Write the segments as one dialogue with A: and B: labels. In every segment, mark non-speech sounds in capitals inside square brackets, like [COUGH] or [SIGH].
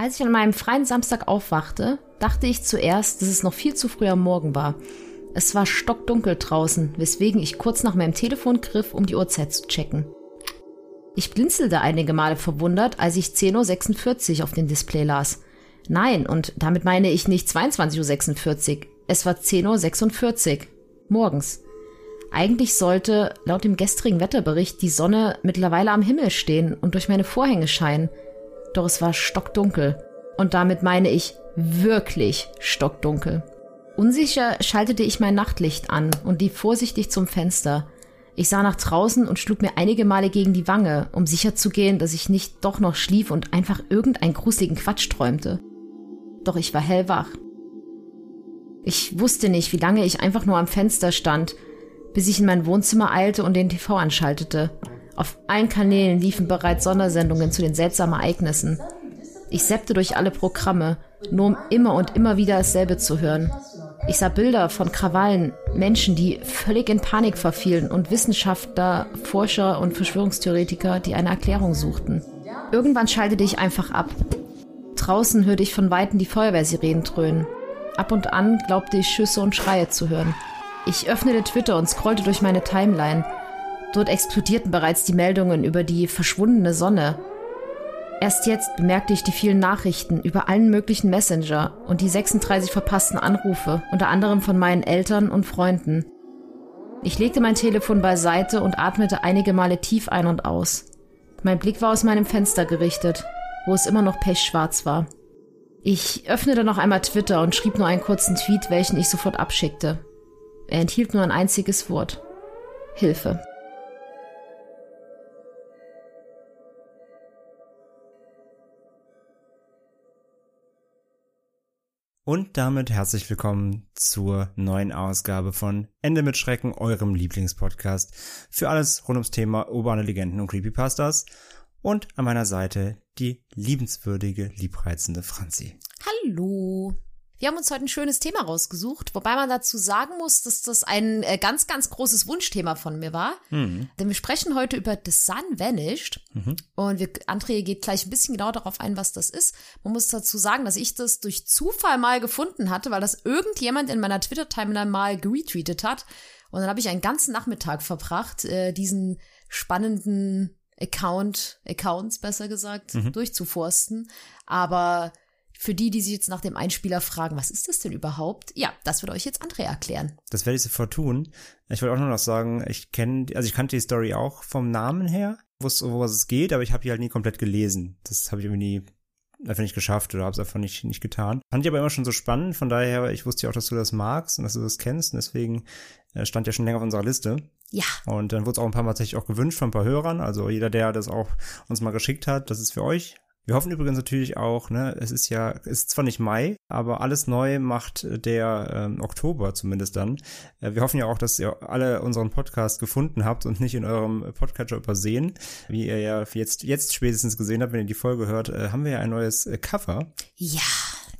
A: Als ich an meinem freien Samstag aufwachte, dachte ich zuerst, dass es noch viel zu früh am Morgen war. Es war stockdunkel draußen, weswegen ich kurz nach meinem Telefon griff, um die Uhrzeit zu checken. Ich blinzelte einige Male verwundert, als ich 10.46 Uhr auf dem Display las. Nein, und damit meine ich nicht 22.46 Uhr. Es war 10.46 Uhr. Morgens. Eigentlich sollte, laut dem gestrigen Wetterbericht, die Sonne mittlerweile am Himmel stehen und durch meine Vorhänge scheinen. Doch es war stockdunkel. Und damit meine ich wirklich stockdunkel. Unsicher schaltete ich mein Nachtlicht an und lief vorsichtig zum Fenster. Ich sah nach draußen und schlug mir einige Male gegen die Wange, um sicherzugehen, dass ich nicht doch noch schlief und einfach irgendeinen gruseligen Quatsch träumte. Doch ich war hellwach. Ich wusste nicht, wie lange ich einfach nur am Fenster stand, bis ich in mein Wohnzimmer eilte und den TV anschaltete. Auf allen Kanälen liefen bereits Sondersendungen zu den seltsamen Ereignissen. Ich seppte durch alle Programme, nur um immer und immer wieder dasselbe zu hören. Ich sah Bilder von Krawallen, Menschen, die völlig in Panik verfielen und Wissenschaftler, Forscher und Verschwörungstheoretiker, die eine Erklärung suchten. Irgendwann schaltete ich einfach ab. Draußen hörte ich von Weitem die Feuerwehrsirenen dröhnen. Ab und an glaubte ich Schüsse und Schreie zu hören. Ich öffnete Twitter und scrollte durch meine Timeline. Dort explodierten bereits die Meldungen über die verschwundene Sonne. Erst jetzt bemerkte ich die vielen Nachrichten über allen möglichen Messenger und die 36 verpassten Anrufe, unter anderem von meinen Eltern und Freunden. Ich legte mein Telefon beiseite und atmete einige Male tief ein und aus. Mein Blick war aus meinem Fenster gerichtet, wo es immer noch pechschwarz war. Ich öffnete noch einmal Twitter und schrieb nur einen kurzen Tweet, welchen ich sofort abschickte. Er enthielt nur ein einziges Wort. Hilfe.
B: Und damit herzlich willkommen zur neuen Ausgabe von Ende mit Schrecken, eurem Lieblingspodcast für alles rund ums Thema urbane Legenden und Creepypastas. Und an meiner Seite die liebenswürdige, liebreizende Franzi.
A: Hallo. Wir haben uns heute ein schönes Thema rausgesucht, wobei man dazu sagen muss, dass das ein äh, ganz, ganz großes Wunschthema von mir war.
B: Mhm.
A: Denn wir sprechen heute über The Sun Vanished. Und wir, André geht gleich ein bisschen genau darauf ein, was das ist. Man muss dazu sagen, dass ich das durch Zufall mal gefunden hatte, weil das irgendjemand in meiner Twitter-Timeline mal geretweetet hat. Und dann habe ich einen ganzen Nachmittag verbracht, äh, diesen spannenden Account, Accounts besser gesagt, durchzuforsten. Aber für die, die sich jetzt nach dem Einspieler fragen, was ist das denn überhaupt? Ja, das wird euch jetzt André erklären.
B: Das werde ich sofort tun. Ich wollte auch nur noch sagen, ich kenne, also ich kannte die Story auch vom Namen her, wusste, um was es geht, aber ich habe die halt nie komplett gelesen. Das habe ich irgendwie nie einfach nicht geschafft oder habe es einfach nicht, nicht getan. Fand ich aber immer schon so spannend, von daher, ich wusste ja auch, dass du das magst und dass du das kennst und deswegen äh, stand ja schon länger auf unserer Liste.
A: Ja,
B: Und dann wurde es auch ein paar Mal tatsächlich auch gewünscht von ein paar Hörern. Also jeder, der das auch uns mal geschickt hat, das ist für euch. Wir hoffen übrigens natürlich auch, ne, es ist ja, es ist zwar nicht Mai, aber alles neu macht der ähm, Oktober zumindest dann. Äh, wir hoffen ja auch, dass ihr alle unseren Podcast gefunden habt und nicht in eurem Podcatcher übersehen. Wie ihr ja jetzt, jetzt spätestens gesehen habt, wenn ihr die Folge hört, äh, haben wir ja ein neues äh, Cover.
A: ja,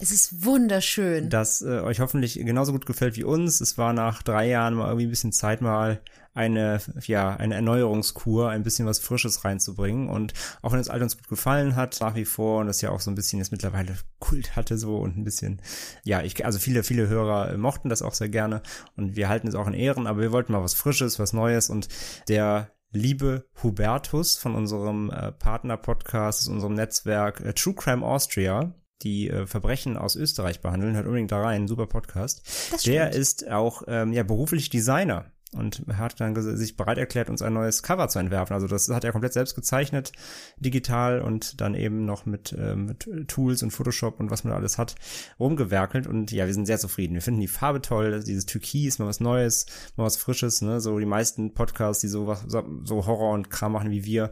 A: es ist wunderschön.
B: das äh, euch hoffentlich genauso gut gefällt wie uns. Es war nach drei Jahren mal irgendwie ein bisschen Zeit, mal eine, ja, eine Erneuerungskur, ein bisschen was Frisches reinzubringen. Und auch wenn das Alt uns gut gefallen hat, nach wie vor, und das ja auch so ein bisschen jetzt mittlerweile Kult hatte so und ein bisschen, ja, ich, also viele, viele Hörer mochten das auch sehr gerne und wir halten es auch in Ehren, aber wir wollten mal was Frisches, was Neues und der liebe Hubertus von unserem äh, Partner-Podcast, aus unserem Netzwerk äh, True Crime Austria, die äh, Verbrechen aus Österreich behandeln, hört unbedingt da rein, super Podcast. Der ist auch ähm, ja beruflich Designer. Und hat dann sich bereit erklärt, uns ein neues Cover zu entwerfen. Also das hat er komplett selbst gezeichnet, digital und dann eben noch mit, äh, mit Tools und Photoshop und was man alles hat, rumgewerkelt. Und ja, wir sind sehr zufrieden. Wir finden die Farbe toll, dieses Türkis, mal was Neues, mal was Frisches. Ne? So die meisten Podcasts, die so, was, so Horror und Kram machen wie wir,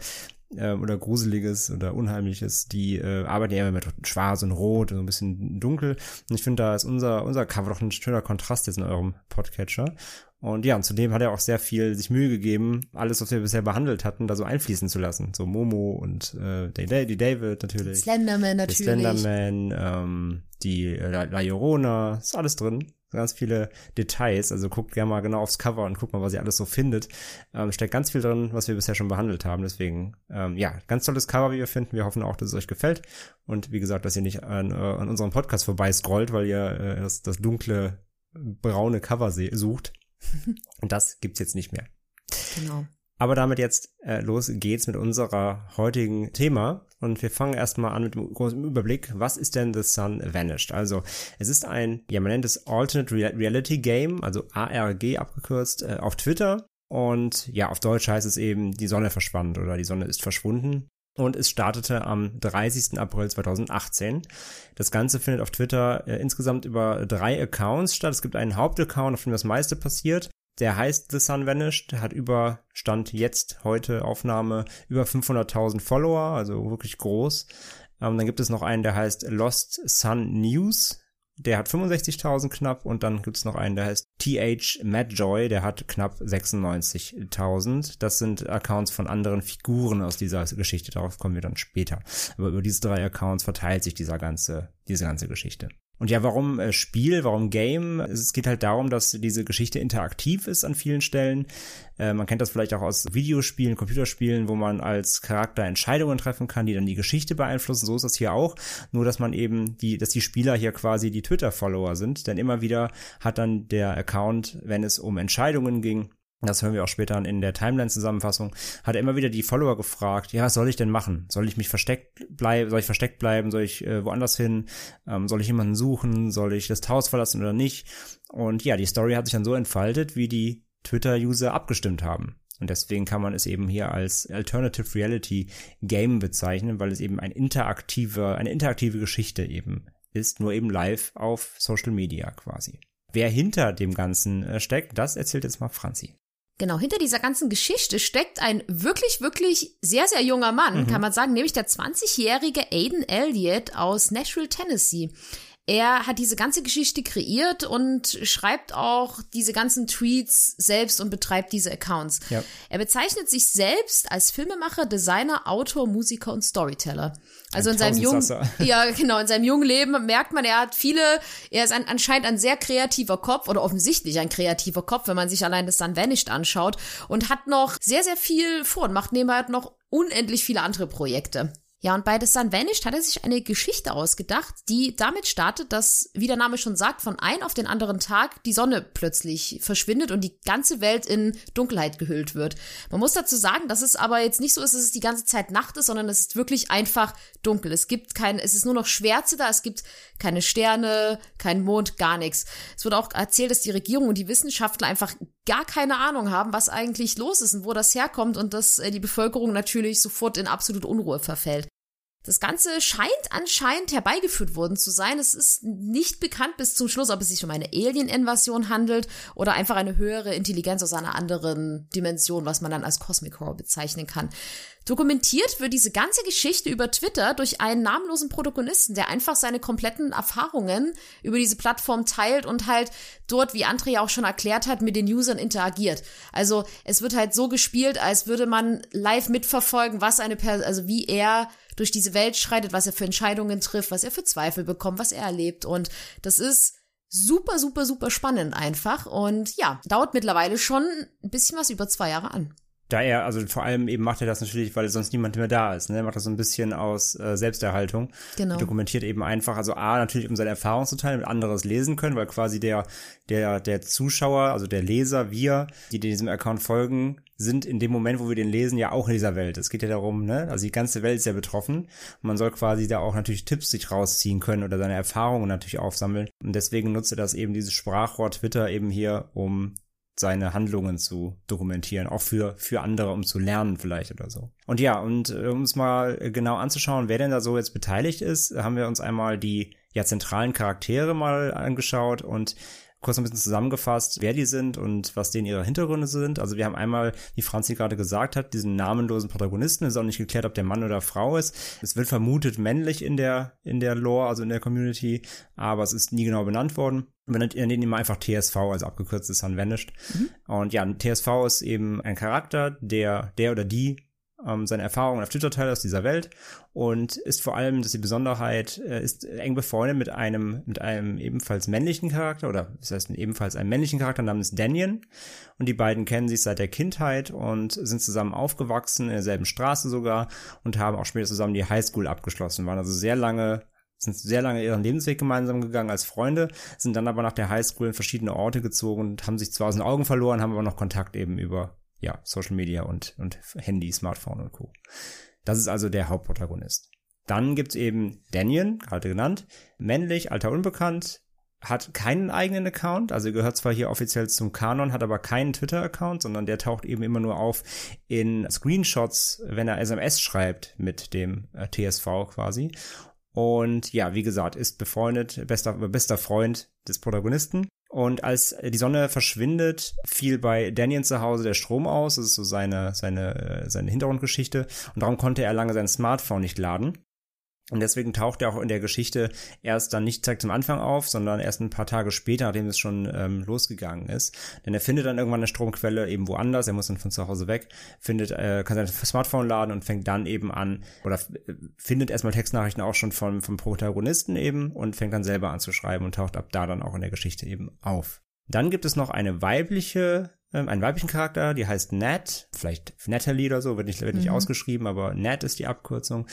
B: äh, oder Gruseliges oder Unheimliches, die äh, arbeiten ja immer mit Schwarz und Rot und so ein bisschen dunkel. Und ich finde, da ist unser, unser Cover doch ein schöner Kontrast jetzt in eurem Podcatcher. Und ja, und zudem hat er auch sehr viel sich Mühe gegeben, alles, was wir bisher behandelt hatten, da so einfließen zu lassen. So Momo und äh, die, David natürlich.
A: Slenderman natürlich.
B: Die Slenderman, ähm, die äh, La, La Llorona, ist alles drin ganz viele Details. Also guckt gerne mal genau aufs Cover und guckt mal, was ihr alles so findet. Ähm, steckt ganz viel drin, was wir bisher schon behandelt haben. Deswegen, ähm, ja, ganz tolles Cover, wie wir finden. Wir hoffen auch, dass es euch gefällt. Und wie gesagt, dass ihr nicht an, äh, an unserem Podcast vorbei scrollt, weil ihr äh, das, das dunkle, braune Cover sucht. [LAUGHS] und das gibt's jetzt nicht mehr.
A: Genau.
B: Aber damit jetzt äh, los geht's mit unserer heutigen Thema. Und wir fangen erstmal an mit einem großen Überblick. Was ist denn The Sun Vanished? Also, es ist ein, ja, man nennt es Alternate Reality Game, also ARG abgekürzt, äh, auf Twitter. Und ja, auf Deutsch heißt es eben, die Sonne verschwand oder die Sonne ist verschwunden. Und es startete am 30. April 2018. Das Ganze findet auf Twitter äh, insgesamt über drei Accounts statt. Es gibt einen Hauptaccount, auf dem das meiste passiert. Der heißt The Sun Vanished, hat über, Stand jetzt, heute Aufnahme, über 500.000 Follower, also wirklich groß. Ähm, dann gibt es noch einen, der heißt Lost Sun News, der hat 65.000 knapp und dann gibt es noch einen, der heißt TH Madjoy, der hat knapp 96.000. Das sind Accounts von anderen Figuren aus dieser Geschichte, darauf kommen wir dann später. Aber über diese drei Accounts verteilt sich dieser ganze, diese ganze Geschichte. Und ja, warum äh, Spiel, warum Game? Es geht halt darum, dass diese Geschichte interaktiv ist an vielen Stellen. Äh, man kennt das vielleicht auch aus Videospielen, Computerspielen, wo man als Charakter Entscheidungen treffen kann, die dann die Geschichte beeinflussen. So ist das hier auch. Nur, dass man eben die, dass die Spieler hier quasi die Twitter-Follower sind. Denn immer wieder hat dann der Account, wenn es um Entscheidungen ging, das hören wir auch später in der Timeline-Zusammenfassung, hat er immer wieder die Follower gefragt, ja, was soll ich denn machen? Soll ich mich versteckt bleiben, soll ich versteckt bleiben, soll ich äh, woanders hin, ähm, soll ich jemanden suchen, soll ich das Haus verlassen oder nicht? Und ja, die Story hat sich dann so entfaltet, wie die Twitter-User abgestimmt haben. Und deswegen kann man es eben hier als Alternative Reality Game bezeichnen, weil es eben ein interaktiver, eine interaktive Geschichte eben ist, nur eben live auf Social Media quasi. Wer hinter dem Ganzen äh, steckt, das erzählt jetzt mal Franzi.
A: Genau, hinter dieser ganzen Geschichte steckt ein wirklich, wirklich sehr, sehr junger Mann, mhm. kann man sagen, nämlich der 20-jährige Aiden Elliott aus Nashville, Tennessee. Er hat diese ganze Geschichte kreiert und schreibt auch diese ganzen Tweets selbst und betreibt diese Accounts. Ja. Er bezeichnet sich selbst als Filmemacher, Designer, Autor, Musiker und Storyteller. Also in seinem jungen, ja genau, in seinem jungen Leben merkt man, er hat viele, er ist ein, anscheinend ein sehr kreativer Kopf oder offensichtlich ein kreativer Kopf, wenn man sich allein das Sun Vanished anschaut und hat noch sehr, sehr viel vor und macht nebenbei noch unendlich viele andere Projekte. Ja, und bei The Sun Vanished hat er sich eine Geschichte ausgedacht, die damit startet, dass, wie der Name schon sagt, von einem auf den anderen Tag die Sonne plötzlich verschwindet und die ganze Welt in Dunkelheit gehüllt wird. Man muss dazu sagen, dass es aber jetzt nicht so ist, dass es die ganze Zeit Nacht ist, sondern es ist wirklich einfach dunkel. Es gibt kein, es ist nur noch Schwärze da, es gibt keine Sterne, kein Mond, gar nichts. Es wird auch erzählt, dass die Regierung und die Wissenschaftler einfach gar keine Ahnung haben, was eigentlich los ist und wo das herkommt und dass äh, die Bevölkerung natürlich sofort in absolute Unruhe verfällt. Das Ganze scheint anscheinend herbeigeführt worden zu sein. Es ist nicht bekannt bis zum Schluss, ob es sich um eine Alien-Invasion handelt oder einfach eine höhere Intelligenz aus einer anderen Dimension, was man dann als Cosmic Horror bezeichnen kann. Dokumentiert wird diese ganze Geschichte über Twitter durch einen namenlosen Protagonisten, der einfach seine kompletten Erfahrungen über diese Plattform teilt und halt dort, wie Andrea auch schon erklärt hat, mit den Usern interagiert. Also es wird halt so gespielt, als würde man live mitverfolgen, was eine Person, also wie er durch diese Welt schreitet, was er für Entscheidungen trifft, was er für Zweifel bekommt, was er erlebt. Und das ist super, super, super spannend einfach. Und ja, dauert mittlerweile schon ein bisschen was über zwei Jahre an
B: da er, also vor allem eben macht er das natürlich, weil sonst niemand mehr da ist. Ne? Er macht das so ein bisschen aus äh, Selbsterhaltung. Genau. Er dokumentiert eben einfach, also A, natürlich, um seine Erfahrungen zu teilen, mit anderes lesen können, weil quasi der, der, der Zuschauer, also der Leser, wir, die diesem Account folgen, sind in dem Moment, wo wir den lesen, ja auch in dieser Welt. Es geht ja darum, ne, also die ganze Welt ist ja betroffen. Und man soll quasi da auch natürlich Tipps sich rausziehen können oder seine Erfahrungen natürlich aufsammeln. Und deswegen nutzt er das eben, dieses Sprachrohr Twitter eben hier, um seine Handlungen zu dokumentieren, auch für, für andere, um zu lernen vielleicht oder so. Und ja, und äh, um es mal genau anzuschauen, wer denn da so jetzt beteiligt ist, haben wir uns einmal die ja zentralen Charaktere mal angeschaut und kurz ein bisschen zusammengefasst, wer die sind und was denen ihre Hintergründe sind. Also wir haben einmal, wie Franzi gerade gesagt hat, diesen namenlosen Protagonisten. Es ist auch nicht geklärt, ob der Mann oder Frau ist. Es wird vermutet männlich in der, in der Lore, also in der Community, aber es ist nie genau benannt worden. Wir nennen ihn immer einfach TSV, also abgekürzt ist Unvanished. Mhm. Und ja, TSV ist eben ein Charakter, der, der oder die ähm, seine Erfahrungen auf Twitter teilt aus dieser Welt und ist vor allem, dass die Besonderheit äh, ist eng befreundet mit einem mit einem ebenfalls männlichen Charakter oder das heißt ebenfalls einem männlichen Charakter namens Daniel und die beiden kennen sich seit der Kindheit und sind zusammen aufgewachsen in derselben Straße sogar und haben auch später zusammen die Highschool abgeschlossen, waren also sehr lange sind sehr lange ihren Lebensweg gemeinsam gegangen als Freunde, sind dann aber nach der Highschool in verschiedene Orte gezogen und haben sich zwar aus den Augen verloren, haben aber noch Kontakt eben über ja, Social Media und, und Handy, Smartphone und Co. Das ist also der Hauptprotagonist. Dann gibt's eben Daniel, gerade genannt, männlich, alter unbekannt, hat keinen eigenen Account, also gehört zwar hier offiziell zum Kanon, hat aber keinen Twitter-Account, sondern der taucht eben immer nur auf in Screenshots, wenn er SMS schreibt mit dem äh, TSV quasi. Und ja, wie gesagt, ist befreundet, bester, bester Freund des Protagonisten. Und als die Sonne verschwindet, fiel bei Daniel zu Hause der Strom aus. Das ist so seine, seine, äh, seine Hintergrundgeschichte. Und darum konnte er lange sein Smartphone nicht laden. Und deswegen taucht er auch in der Geschichte erst dann nicht direkt zum Anfang auf, sondern erst ein paar Tage später, nachdem es schon ähm, losgegangen ist. Denn er findet dann irgendwann eine Stromquelle eben woanders, er muss dann von zu Hause weg, findet, äh, kann sein Smartphone laden und fängt dann eben an, oder äh, findet erstmal Textnachrichten auch schon vom, vom Protagonisten eben und fängt dann selber an zu schreiben und taucht ab da dann auch in der Geschichte eben auf. Dann gibt es noch eine weibliche ähm, einen weiblichen Charakter, die heißt Nat, vielleicht Natalie oder so, wird nicht, wird nicht mhm. ausgeschrieben, aber Nat ist die Abkürzung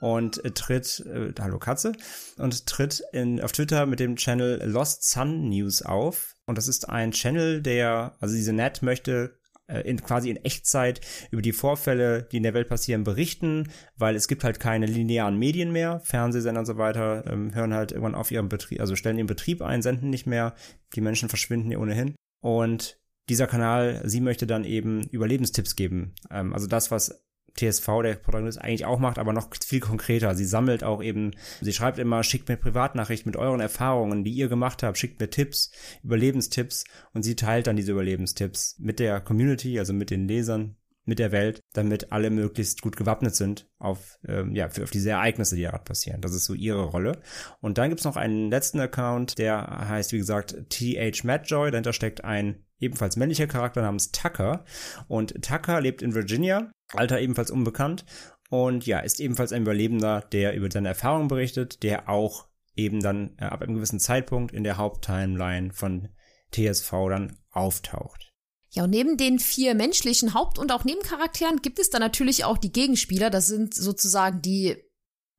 B: und tritt, äh, hallo Katze, und tritt in, auf Twitter mit dem Channel Lost Sun News auf. Und das ist ein Channel, der, also diese Net möchte äh, in, quasi in Echtzeit über die Vorfälle, die in der Welt passieren, berichten, weil es gibt halt keine linearen Medien mehr, Fernsehsender und so weiter ähm, hören halt irgendwann auf ihren Betrieb, also stellen ihren Betrieb ein, senden nicht mehr, die Menschen verschwinden hier ohnehin. Und dieser Kanal, sie möchte dann eben Überlebenstipps geben. Ähm, also das, was TSV, der Protagonist, eigentlich auch macht, aber noch viel konkreter. Sie sammelt auch eben, sie schreibt immer, schickt mir Privatnachrichten mit euren Erfahrungen, die ihr gemacht habt, schickt mir Tipps, Überlebenstipps und sie teilt dann diese Überlebenstipps mit der Community, also mit den Lesern, mit der Welt, damit alle möglichst gut gewappnet sind auf, ähm, ja, für, auf diese Ereignisse, die gerade passieren. Das ist so ihre Rolle. Und dann gibt's noch einen letzten Account, der heißt, wie gesagt, TH Madjoy. Dahinter steckt ein ebenfalls männlicher Charakter namens Tucker. Und Tucker lebt in Virginia, Alter ebenfalls unbekannt. Und ja, ist ebenfalls ein Überlebender, der über seine Erfahrungen berichtet, der auch eben dann äh, ab einem gewissen Zeitpunkt in der Haupttimeline von TSV dann auftaucht.
A: Ja, und neben den vier menschlichen Haupt- und auch Nebencharakteren gibt es dann natürlich auch die Gegenspieler. Das sind sozusagen die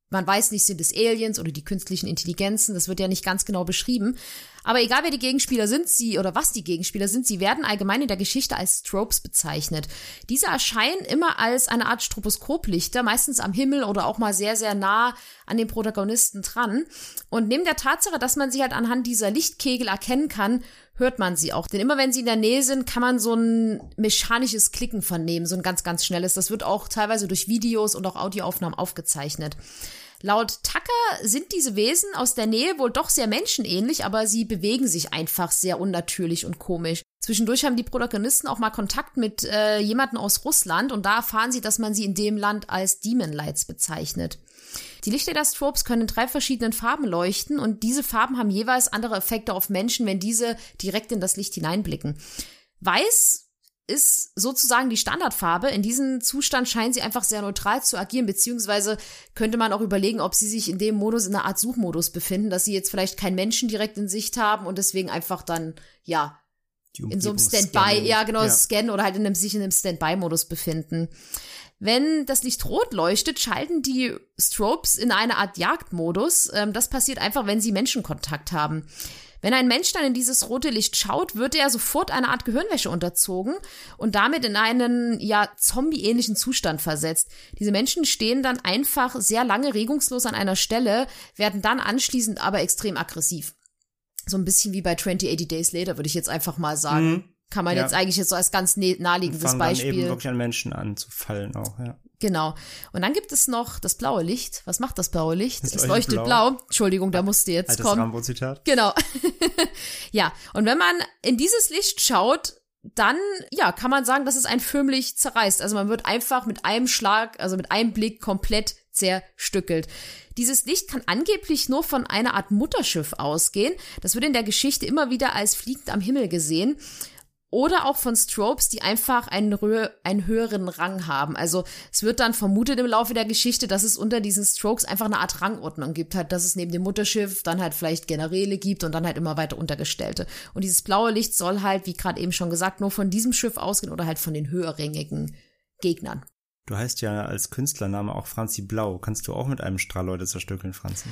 A: man weiß nicht, sind es Aliens oder die künstlichen Intelligenzen, das wird ja nicht ganz genau beschrieben. Aber egal wer die Gegenspieler sind, sie oder was die Gegenspieler sind, sie werden allgemein in der Geschichte als Tropes bezeichnet. Diese erscheinen immer als eine Art Stroboskoplichter, meistens am Himmel oder auch mal sehr, sehr nah an den Protagonisten dran. Und neben der Tatsache, dass man sie halt anhand dieser Lichtkegel erkennen kann, hört man sie auch. Denn immer wenn sie in der Nähe sind, kann man so ein mechanisches Klicken vernehmen, so ein ganz, ganz schnelles. Das wird auch teilweise durch Videos und auch Audioaufnahmen aufgezeichnet. Laut Tucker sind diese Wesen aus der Nähe wohl doch sehr menschenähnlich, aber sie bewegen sich einfach sehr unnatürlich und komisch. Zwischendurch haben die Protagonisten auch mal Kontakt mit äh, jemanden aus Russland und da erfahren sie, dass man sie in dem Land als Demon Lights bezeichnet. Die Lichter der Strobes können in drei verschiedenen Farben leuchten und diese Farben haben jeweils andere Effekte auf Menschen, wenn diese direkt in das Licht hineinblicken. Weiß ist sozusagen die Standardfarbe. In diesem Zustand scheinen sie einfach sehr neutral zu agieren, beziehungsweise könnte man auch überlegen, ob sie sich in dem Modus in einer Art Suchmodus befinden, dass sie jetzt vielleicht keinen Menschen direkt in Sicht haben und deswegen einfach dann, ja, in so einem Standby, ja genau, ja. scannen oder halt in einem, sich in einem Standby-Modus befinden. Wenn das Licht rot leuchtet, schalten die Strobes in eine Art Jagdmodus. Ähm, das passiert einfach, wenn sie Menschenkontakt haben. Wenn ein Mensch dann in dieses rote Licht schaut, wird er sofort einer Art Gehirnwäsche unterzogen und damit in einen, ja, zombie-ähnlichen Zustand versetzt. Diese Menschen stehen dann einfach sehr lange regungslos an einer Stelle, werden dann anschließend aber extrem aggressiv. So ein bisschen wie bei 2080 Days Later, würde ich jetzt einfach mal sagen. Mhm. Kann man
B: Ja.
A: jetzt eigentlich jetzt so als ganz nä- naheliegendes
B: fangen dann
A: Beispiel.
B: eben wirklich an Menschen anzufallen auch, ja.
A: Genau. Und dann gibt es noch das blaue Licht. Was macht das blaue Licht?
B: Es
A: es
B: leuchtet
A: leuchtet
B: blau.
A: blau. Entschuldigung, da musste jetzt
B: Altes
A: kommen.
B: Rambo-Zitat.
A: Genau. [LAUGHS] ja, und wenn man in dieses Licht schaut, dann, ja, kann man sagen, dass es einen förmlich zerreißt. Also man wird einfach mit einem Schlag, also mit einem Blick komplett zerstückelt. Dieses Licht kann angeblich nur von einer Art Mutterschiff ausgehen. Das wird in der Geschichte immer wieder als fliegend am Himmel gesehen. Oder auch von Strobes, die einfach einen, einen höheren Rang haben. Also es wird dann vermutet im Laufe der Geschichte, dass es unter diesen Strokes einfach eine Art Rangordnung gibt, halt, dass es neben dem Mutterschiff dann halt vielleicht Generäle gibt und dann halt immer weiter Untergestellte. Und dieses blaue Licht soll halt, wie gerade eben schon gesagt, nur von diesem Schiff ausgehen oder halt von den höherrangigen Gegnern.
B: Du heißt ja als Künstlername auch Franzi Blau. Kannst du auch mit einem Strahl Leute zerstückeln, Franzi?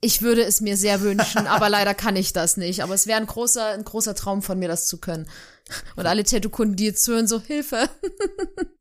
A: Ich würde es mir sehr wünschen, [LAUGHS] aber leider kann ich das nicht. Aber es wäre ein großer, ein großer Traum von mir, das zu können. Und alle Tattoo-Kunden, die jetzt hören, so Hilfe. [LAUGHS]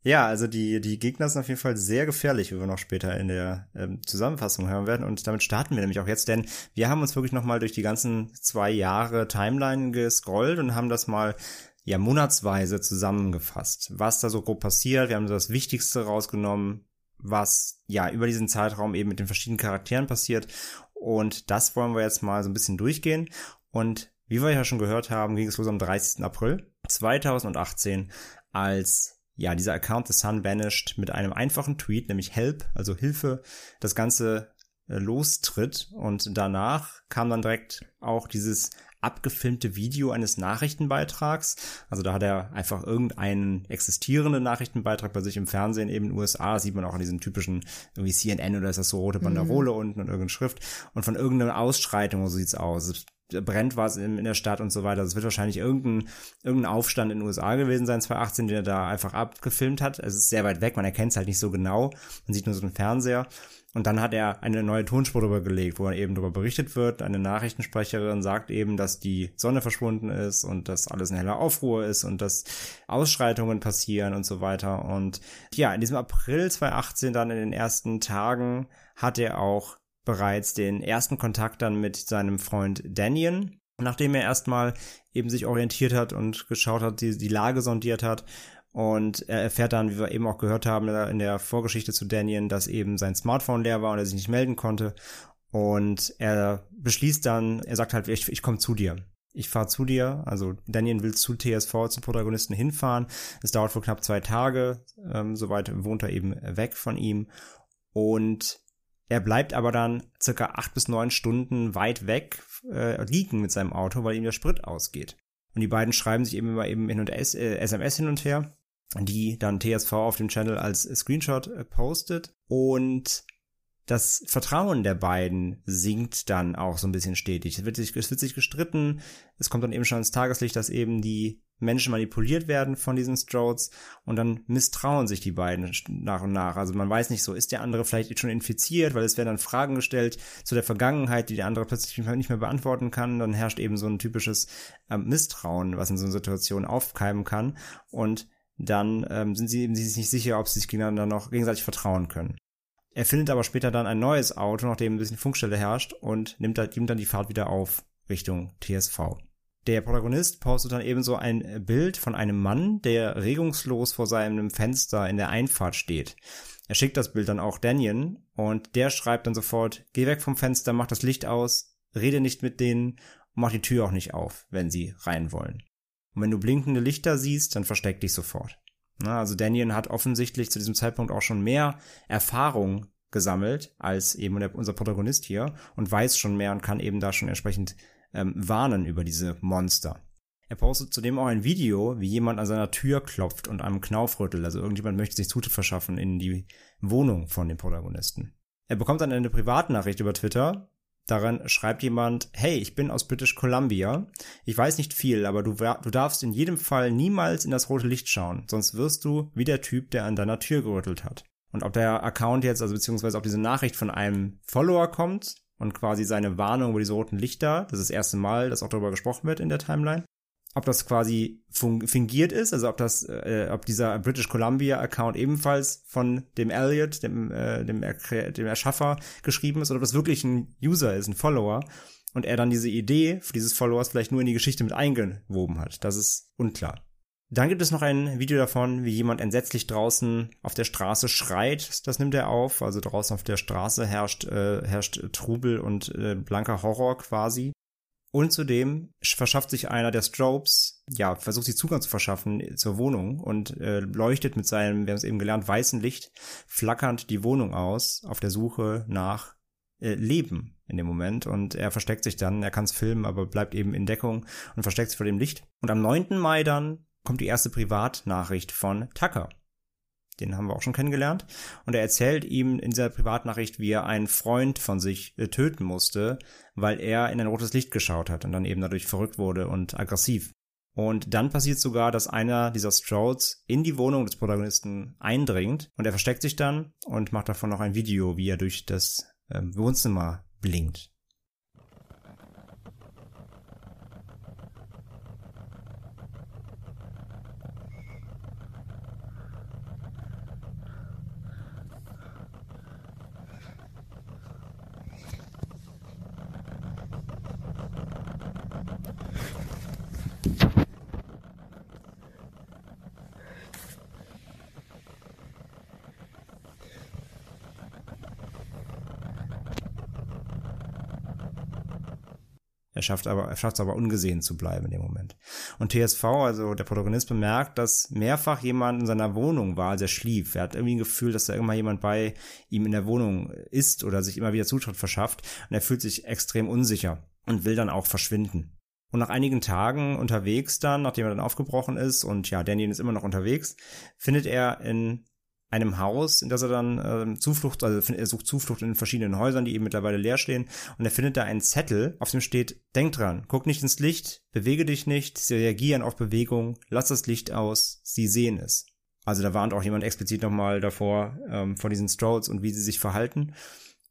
B: Ja, also die, die Gegner sind auf jeden Fall sehr gefährlich, wie wir noch später in der ähm, Zusammenfassung hören werden. Und damit starten wir nämlich auch jetzt, denn wir haben uns wirklich nochmal durch die ganzen zwei Jahre Timeline gescrollt und haben das mal ja monatsweise zusammengefasst, was da so grob passiert. Wir haben so das Wichtigste rausgenommen, was ja über diesen Zeitraum eben mit den verschiedenen Charakteren passiert. Und das wollen wir jetzt mal so ein bisschen durchgehen. Und wie wir ja schon gehört haben, ging es los am 30. April 2018, als ja, dieser Account The Sun vanished mit einem einfachen Tweet, nämlich Help, also Hilfe, das Ganze äh, lostritt und danach kam dann direkt auch dieses abgefilmte Video eines Nachrichtenbeitrags. Also da hat er einfach irgendeinen existierenden Nachrichtenbeitrag bei sich im Fernsehen, eben in den USA, sieht man auch an diesen typischen irgendwie CNN oder ist das so rote Banderole unten und irgendeine Schrift und von irgendeiner Ausschreitung, so sieht's aus. Brennt was in, in der Stadt und so weiter. Es wird wahrscheinlich irgendein, irgendein Aufstand in den USA gewesen sein, 2018, den er da einfach abgefilmt hat. Es ist sehr weit weg, man erkennt es halt nicht so genau. Man sieht nur so einen Fernseher. Und dann hat er eine neue Tonspur drüber gelegt, wo er eben darüber berichtet wird. Eine Nachrichtensprecherin sagt eben, dass die Sonne verschwunden ist und dass alles in heller Aufruhr ist und dass Ausschreitungen passieren und so weiter. Und ja, in diesem April 2018, dann in den ersten Tagen, hat er auch bereits den ersten Kontakt dann mit seinem Freund Daniel, nachdem er erstmal eben sich orientiert hat und geschaut hat, die, die Lage sondiert hat. Und er erfährt dann, wie wir eben auch gehört haben in der Vorgeschichte zu Daniel, dass eben sein Smartphone leer war und er sich nicht melden konnte. Und er beschließt dann, er sagt halt, ich, ich komme zu dir. Ich fahre zu dir. Also Daniel will zu TSV, zum Protagonisten hinfahren. Es dauert wohl knapp zwei Tage. Ähm, soweit wohnt er eben weg von ihm. Und er bleibt aber dann circa acht bis neun Stunden weit weg äh, liegen mit seinem Auto, weil ihm der Sprit ausgeht. Und die beiden schreiben sich eben immer eben hin und S äh, SMS hin und her, die dann TSV auf dem Channel als Screenshot äh, postet. Und das Vertrauen der beiden sinkt dann auch so ein bisschen stetig. Es wird sich, es wird sich gestritten. Es kommt dann eben schon ins Tageslicht, dass eben die Menschen manipuliert werden von diesen Strokes und dann misstrauen sich die beiden nach und nach. Also man weiß nicht so, ist der andere vielleicht schon infiziert, weil es werden dann Fragen gestellt zu der Vergangenheit, die der andere plötzlich nicht mehr beantworten kann. Dann herrscht eben so ein typisches ähm, Misstrauen, was in so einer Situation aufkeimen kann. Und dann ähm, sind sie eben sich nicht sicher, ob sie sich gegeneinander noch gegenseitig vertrauen können. Er findet aber später dann ein neues Auto, nachdem ein bisschen Funkstelle herrscht und nimmt, nimmt dann die Fahrt wieder auf Richtung TSV. Der Protagonist postet dann ebenso ein Bild von einem Mann, der regungslos vor seinem Fenster in der Einfahrt steht. Er schickt das Bild dann auch Daniel und der schreibt dann sofort, geh weg vom Fenster, mach das Licht aus, rede nicht mit denen und mach die Tür auch nicht auf, wenn sie rein wollen. Und wenn du blinkende Lichter siehst, dann versteck dich sofort. Na, also Daniel hat offensichtlich zu diesem Zeitpunkt auch schon mehr Erfahrung gesammelt als eben der, unser Protagonist hier und weiß schon mehr und kann eben da schon entsprechend ähm, warnen über diese Monster. Er postet zudem auch ein Video, wie jemand an seiner Tür klopft und einem Knauf rüttelt. Also irgendjemand möchte sich Zutritt verschaffen in die Wohnung von dem Protagonisten. Er bekommt dann eine Privatnachricht über Twitter. Daran schreibt jemand, hey, ich bin aus British Columbia. Ich weiß nicht viel, aber du, du darfst in jedem Fall niemals in das rote Licht schauen, sonst wirst du wie der Typ, der an deiner Tür gerüttelt hat. Und ob der Account jetzt, also beziehungsweise ob diese Nachricht von einem Follower kommt und quasi seine Warnung über diese roten Lichter, das ist das erste Mal, dass auch darüber gesprochen wird in der Timeline, ob das quasi fingiert ist, also ob das, äh, ob dieser British Columbia Account ebenfalls von dem Elliot, dem, äh, dem, er dem Erschaffer geschrieben ist, oder ob das wirklich ein User ist, ein Follower, und er dann diese Idee dieses Followers vielleicht nur in die Geschichte mit eingewoben hat. Das ist unklar. Dann gibt es noch ein Video davon, wie jemand entsetzlich draußen auf der Straße schreit. Das nimmt er auf. Also draußen auf der Straße herrscht, äh, herrscht Trubel und äh, blanker Horror quasi. Und zudem verschafft sich einer der Strobes, ja, versucht sich Zugang zu verschaffen zur Wohnung und äh, leuchtet mit seinem, wir haben es eben gelernt, weißen Licht flackernd die Wohnung aus, auf der Suche nach äh, Leben in dem Moment. Und er versteckt sich dann, er kann es filmen, aber bleibt eben in Deckung und versteckt sich vor dem Licht. Und am 9. Mai dann kommt die erste Privatnachricht von Tucker. Den haben wir auch schon kennengelernt. Und er erzählt ihm in dieser Privatnachricht, wie er einen Freund von sich äh, töten musste, weil er in ein rotes Licht geschaut hat und dann eben dadurch verrückt wurde und aggressiv. Und dann passiert sogar, dass einer dieser Strodes in die Wohnung des Protagonisten eindringt und er versteckt sich dann und macht davon noch ein Video, wie er durch das ähm, Wohnzimmer blinkt. Er schafft aber, er schafft es aber ungesehen zu bleiben in dem Moment. Und TSV, also der Protagonist, bemerkt, dass mehrfach jemand in seiner Wohnung war, als er schlief. Er hat irgendwie ein Gefühl, dass da immer jemand bei ihm in der Wohnung ist oder sich immer wieder Zutritt verschafft. Und er fühlt sich extrem unsicher und will dann auch verschwinden. Und nach einigen Tagen unterwegs dann, nachdem er dann aufgebrochen ist und ja, Daniel ist immer noch unterwegs, findet er in einem Haus, in das er dann äh, Zuflucht, also er sucht Zuflucht in verschiedenen Häusern, die eben mittlerweile leer stehen, und er findet da einen Zettel, auf dem steht, denk dran, guck nicht ins Licht, bewege dich nicht, sie reagieren auf Bewegung, lass das Licht aus, sie sehen es. Also da warnt auch jemand explizit nochmal davor, ähm, vor diesen Strolls und wie sie sich verhalten.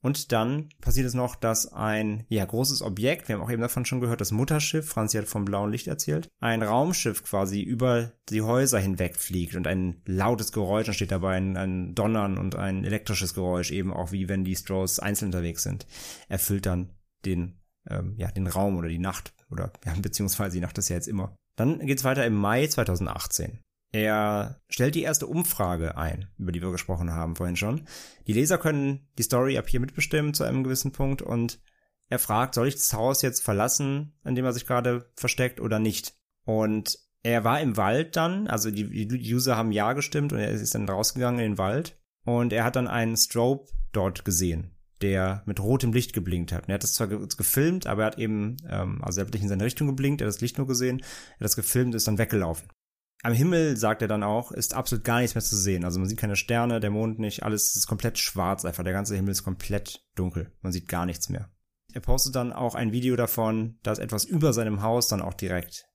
B: Und dann passiert es noch, dass ein ja großes Objekt, wir haben auch eben davon schon gehört, das Mutterschiff, Franzi hat vom blauen Licht erzählt, ein Raumschiff quasi über die Häuser hinweg fliegt und ein lautes Geräusch, dann steht dabei ein, ein Donnern und ein elektrisches Geräusch, eben auch wie wenn die Strolls einzeln unterwegs sind, erfüllt dann den, ähm, ja, den Raum oder die Nacht oder ja, beziehungsweise die Nacht ist ja jetzt immer. Dann geht's weiter im Mai 2018. Er stellt die erste Umfrage ein, über die wir gesprochen haben vorhin schon. Die Leser können die Story ab hier mitbestimmen zu einem gewissen Punkt und er fragt, soll ich das Haus jetzt verlassen, in dem er sich gerade versteckt oder nicht? Und er war im Wald dann, also die, User haben ja gestimmt und er ist dann rausgegangen in den Wald und er hat dann einen Strobe dort gesehen, der mit rotem Licht geblinkt hat. Und er hat das zwar gefilmt, aber er hat eben, ähm, also er hat nicht in seine Richtung geblinkt, er hat das Licht nur gesehen, er hat das gefilmt, ist dann weggelaufen. Am Himmel, sagt er dann auch, ist absolut gar nichts mehr zu sehen. Also man sieht keine Sterne, der Mond nicht, alles ist komplett schwarz einfach. Der ganze Himmel ist komplett dunkel. Man sieht gar nichts mehr. Er postet dann auch ein Video davon, dass etwas über seinem Haus dann auch direkt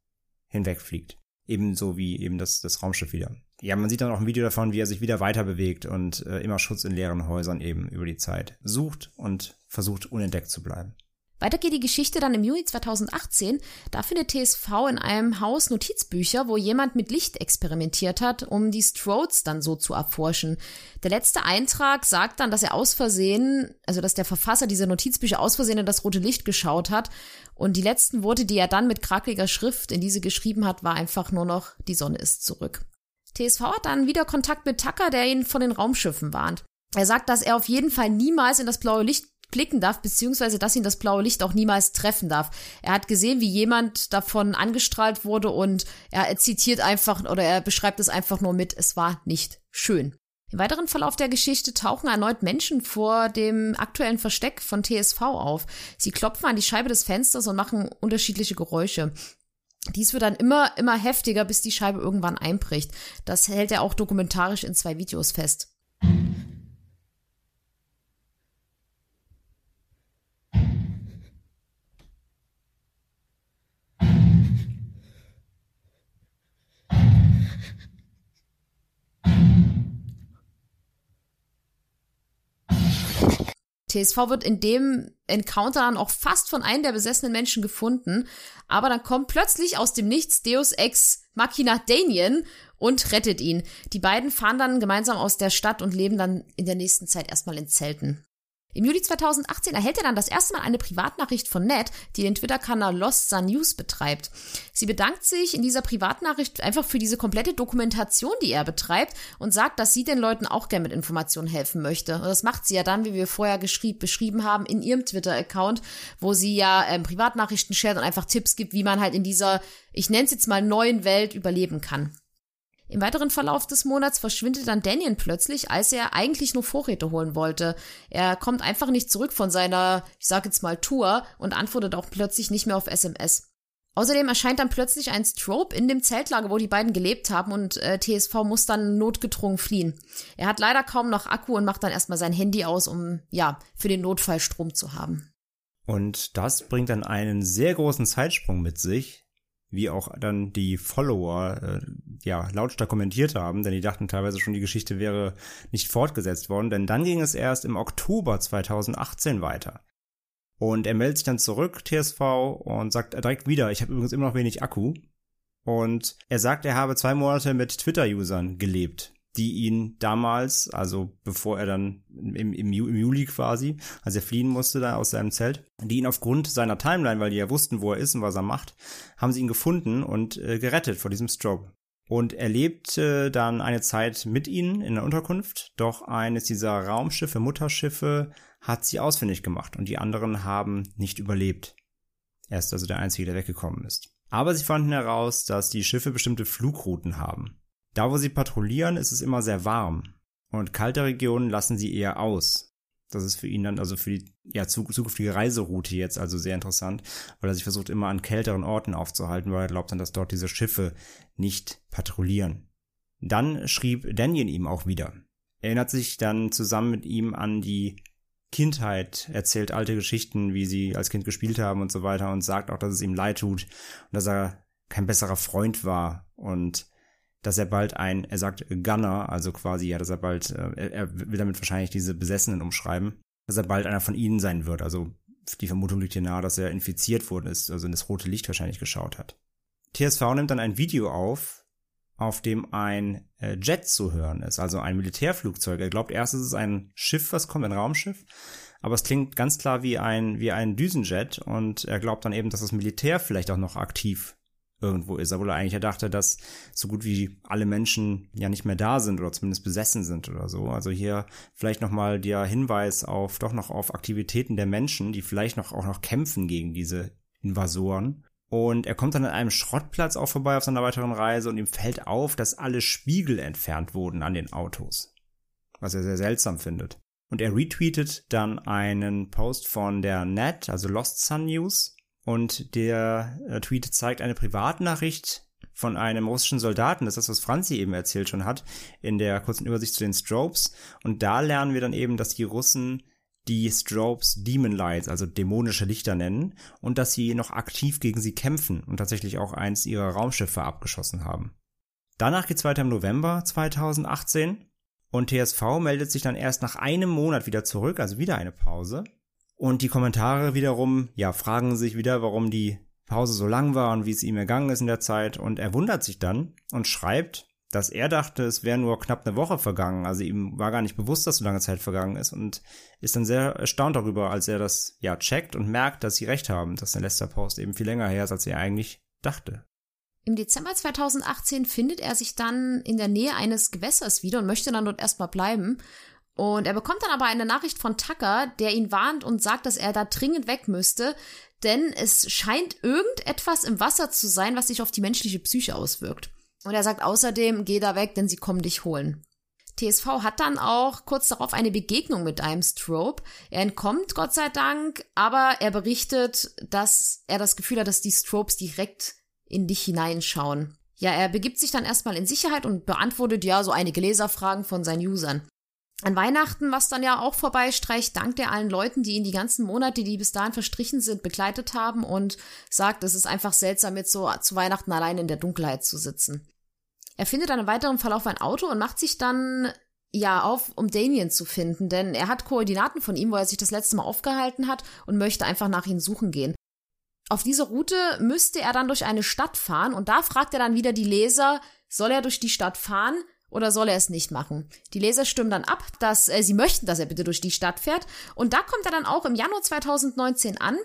B: hinwegfliegt. Ebenso wie eben das, das Raumschiff wieder. Ja, man sieht dann auch ein Video davon, wie er sich wieder weiter bewegt und äh, immer Schutz in leeren Häusern eben über die Zeit sucht und versucht unentdeckt zu bleiben.
A: Weiter geht die Geschichte dann im Juni 2018. Da findet TSV in einem Haus Notizbücher, wo jemand mit Licht experimentiert hat, um die Strodes dann so zu erforschen. Der letzte Eintrag sagt dann, dass er aus Versehen, also dass der Verfasser dieser Notizbücher aus Versehen in das rote Licht geschaut hat. Und die letzten Worte, die er dann mit krakeliger Schrift in diese geschrieben hat, war einfach nur noch, die Sonne ist zurück. TSV hat dann wieder Kontakt mit Tucker, der ihn von den Raumschiffen warnt. Er sagt, dass er auf jeden Fall niemals in das blaue Licht blicken darf, beziehungsweise dass ihn das blaue Licht auch niemals treffen darf. Er hat gesehen, wie jemand davon angestrahlt wurde und er zitiert einfach oder er beschreibt es einfach nur mit, es war nicht schön. Im weiteren Verlauf der Geschichte tauchen erneut Menschen vor dem aktuellen Versteck von TSV auf. Sie klopfen an die Scheibe des Fensters und machen unterschiedliche Geräusche. Dies wird dann immer, immer heftiger, bis die Scheibe irgendwann einbricht. Das hält er auch dokumentarisch in zwei Videos fest. TSV wird in dem Encounter dann auch fast von einem der besessenen Menschen gefunden, aber dann kommt plötzlich aus dem Nichts Deus Ex Machina Damien und rettet ihn. Die beiden fahren dann gemeinsam aus der Stadt und leben dann in der nächsten Zeit erstmal in Zelten. Im Juli 2018 erhält er dann das erste Mal eine Privatnachricht von Ned, die den Twitter-Kanal Lost Sun News betreibt. Sie bedankt sich in dieser Privatnachricht einfach für diese komplette Dokumentation, die er betreibt und sagt, dass sie den Leuten auch gerne mit Informationen helfen möchte. Und das macht sie ja dann, wie wir vorher beschrieben haben, in ihrem Twitter-Account, wo sie ja ähm, Privatnachrichten shared und einfach Tipps gibt, wie man halt in dieser, ich nenne es jetzt mal, neuen Welt überleben kann. Im weiteren Verlauf des Monats verschwindet dann Daniel plötzlich, als er eigentlich nur Vorräte holen wollte. Er kommt einfach nicht zurück von seiner, ich sag jetzt mal, Tour und antwortet auch plötzlich nicht mehr auf SMS. Außerdem erscheint dann plötzlich ein Strobe in dem Zeltlager, wo die beiden gelebt haben und äh, TSV muss dann notgedrungen fliehen. Er hat leider kaum noch Akku und macht dann erstmal sein Handy aus, um ja, für den Notfall Strom zu haben.
B: Und das bringt dann einen sehr großen Zeitsprung mit sich, wie auch dann die Follower äh, ja lautstark kommentiert haben, denn die dachten teilweise schon, die Geschichte wäre nicht fortgesetzt worden, denn dann ging es erst im Oktober 2018 weiter. Und er meldet sich dann zurück, TSV, und sagt direkt wieder, ich habe übrigens immer noch wenig Akku. Und er sagt, er habe zwei Monate mit Twitter-Usern gelebt die ihn damals, also bevor er dann im, im, Juli quasi, als er fliehen musste da aus seinem Zelt, die ihn aufgrund seiner Timeline, weil die ja wussten, wo er ist und was er macht, haben sie ihn gefunden und äh, gerettet vor diesem Strobe. Und er lebte dann eine Zeit mit ihnen in der Unterkunft, doch eines dieser Raumschiffe, Mutterschiffe, hat sie ausfindig gemacht und die anderen haben nicht überlebt. Er ist also der Einzige, der weggekommen ist. Aber sie fanden heraus, dass die Schiffe bestimmte Flugrouten haben. Da, wo sie patrouillieren, ist es immer sehr warm. Und kalte Regionen lassen sie eher aus. Das ist für ihn dann, also für die ja, zukünftige Reiseroute jetzt also sehr interessant, weil er sich versucht immer an kälteren Orten aufzuhalten, weil er glaubt dann, dass dort diese Schiffe nicht patrouillieren. Dann schrieb Daniel ihm auch wieder. Er erinnert sich dann zusammen mit ihm an die Kindheit, erzählt alte Geschichten, wie sie als Kind gespielt haben und so weiter und sagt auch, dass es ihm leid tut und dass er kein besserer Freund war und dass er bald ein, er sagt Gunner, also quasi, ja, dass er bald, äh, er, will damit wahrscheinlich diese Besessenen umschreiben, dass er bald einer von ihnen sein wird. Also die Vermutung liegt hier nahe, dass er infiziert worden ist, also in das rote Licht wahrscheinlich geschaut hat. TSV nimmt dann ein Video auf, auf dem ein äh, Jet zu hören ist, also ein Militärflugzeug. Er glaubt erst, es ist ein Schiff, was kommt, ein Raumschiff, aber es klingt ganz klar wie ein, wie ein Düsenjet und er glaubt dann eben, dass das Militär vielleicht auch noch aktiv irgendwo ist, obwohl er eigentlich dachte, dass so gut wie alle Menschen ja nicht mehr da sind oder zumindest besessen sind oder so. Also hier vielleicht nochmal der Hinweis auf doch noch auf Aktivitäten der Menschen, die vielleicht noch auch noch kämpfen gegen diese Invasoren. Und er kommt dann an einem Schrottplatz auch vorbei auf seiner weiteren Reise und ihm fällt auf, dass alle Spiegel entfernt wurden an den Autos. Was er sehr seltsam findet. Und er retweetet dann einen Post von der Net, also Lost Sun News, und der äh, Tweet zeigt eine Privatnachricht von einem russischen Soldaten, das ist das, was Franzi eben erzählt schon hat, in der kurzen Übersicht zu den Strobes. Und da lernen wir dann eben, dass die Russen die Strobes Demon Lights, also dämonische Lichter nennen, und dass sie noch aktiv gegen sie kämpfen und tatsächlich auch eins ihrer Raumschiffe abgeschossen haben. Danach geht's weiter im November 2018 und TSV meldet sich dann erst nach einem Monat wieder zurück, also wieder eine Pause. Und die Kommentare wiederum, ja, fragen sich wieder, warum die Pause so lang war und wie es ihm ergangen ist in der Zeit. Und er wundert sich dann und schreibt, dass er dachte, es wäre nur knapp eine Woche vergangen. Also ihm war gar nicht bewusst, dass so lange Zeit vergangen ist und ist dann sehr erstaunt darüber, als er das ja checkt und merkt, dass sie recht haben, dass der Lester Post eben viel länger her ist, als er eigentlich dachte.
A: Im Dezember 2018 findet er sich dann in der Nähe eines Gewässers wieder und möchte dann dort erstmal bleiben. Und er bekommt dann aber eine Nachricht von Tucker, der ihn warnt und sagt, dass er da dringend weg müsste, denn es scheint irgendetwas im Wasser zu sein, was sich auf die menschliche Psyche auswirkt. Und er sagt außerdem, geh da weg, denn sie kommen dich holen. TSV hat dann auch kurz darauf eine Begegnung mit einem Strobe. Er entkommt, Gott sei Dank, aber er berichtet, dass er das Gefühl hat, dass die Strobes direkt in dich hineinschauen. Ja, er begibt sich dann erstmal in Sicherheit und beantwortet ja so einige Leserfragen von seinen Usern. An Weihnachten, was dann ja auch vorbeistreicht, dankt er allen Leuten, die ihn die ganzen Monate, die bis dahin verstrichen sind, begleitet haben und sagt, es ist einfach seltsam, jetzt so zu Weihnachten allein in der Dunkelheit zu sitzen. Er findet dann im weiteren Verlauf ein Auto und macht sich dann ja auf, um Damien zu finden, denn er hat Koordinaten von ihm, wo er sich das letzte Mal aufgehalten hat und möchte einfach nach ihm suchen gehen. Auf dieser Route müsste er dann durch eine Stadt fahren und da fragt er dann wieder die Leser, soll er durch die Stadt fahren oder soll er es nicht machen? Die Leser stimmen dann ab, dass äh, sie möchten, dass er bitte durch die Stadt fährt. Und da kommt er dann auch im Januar 2019 an.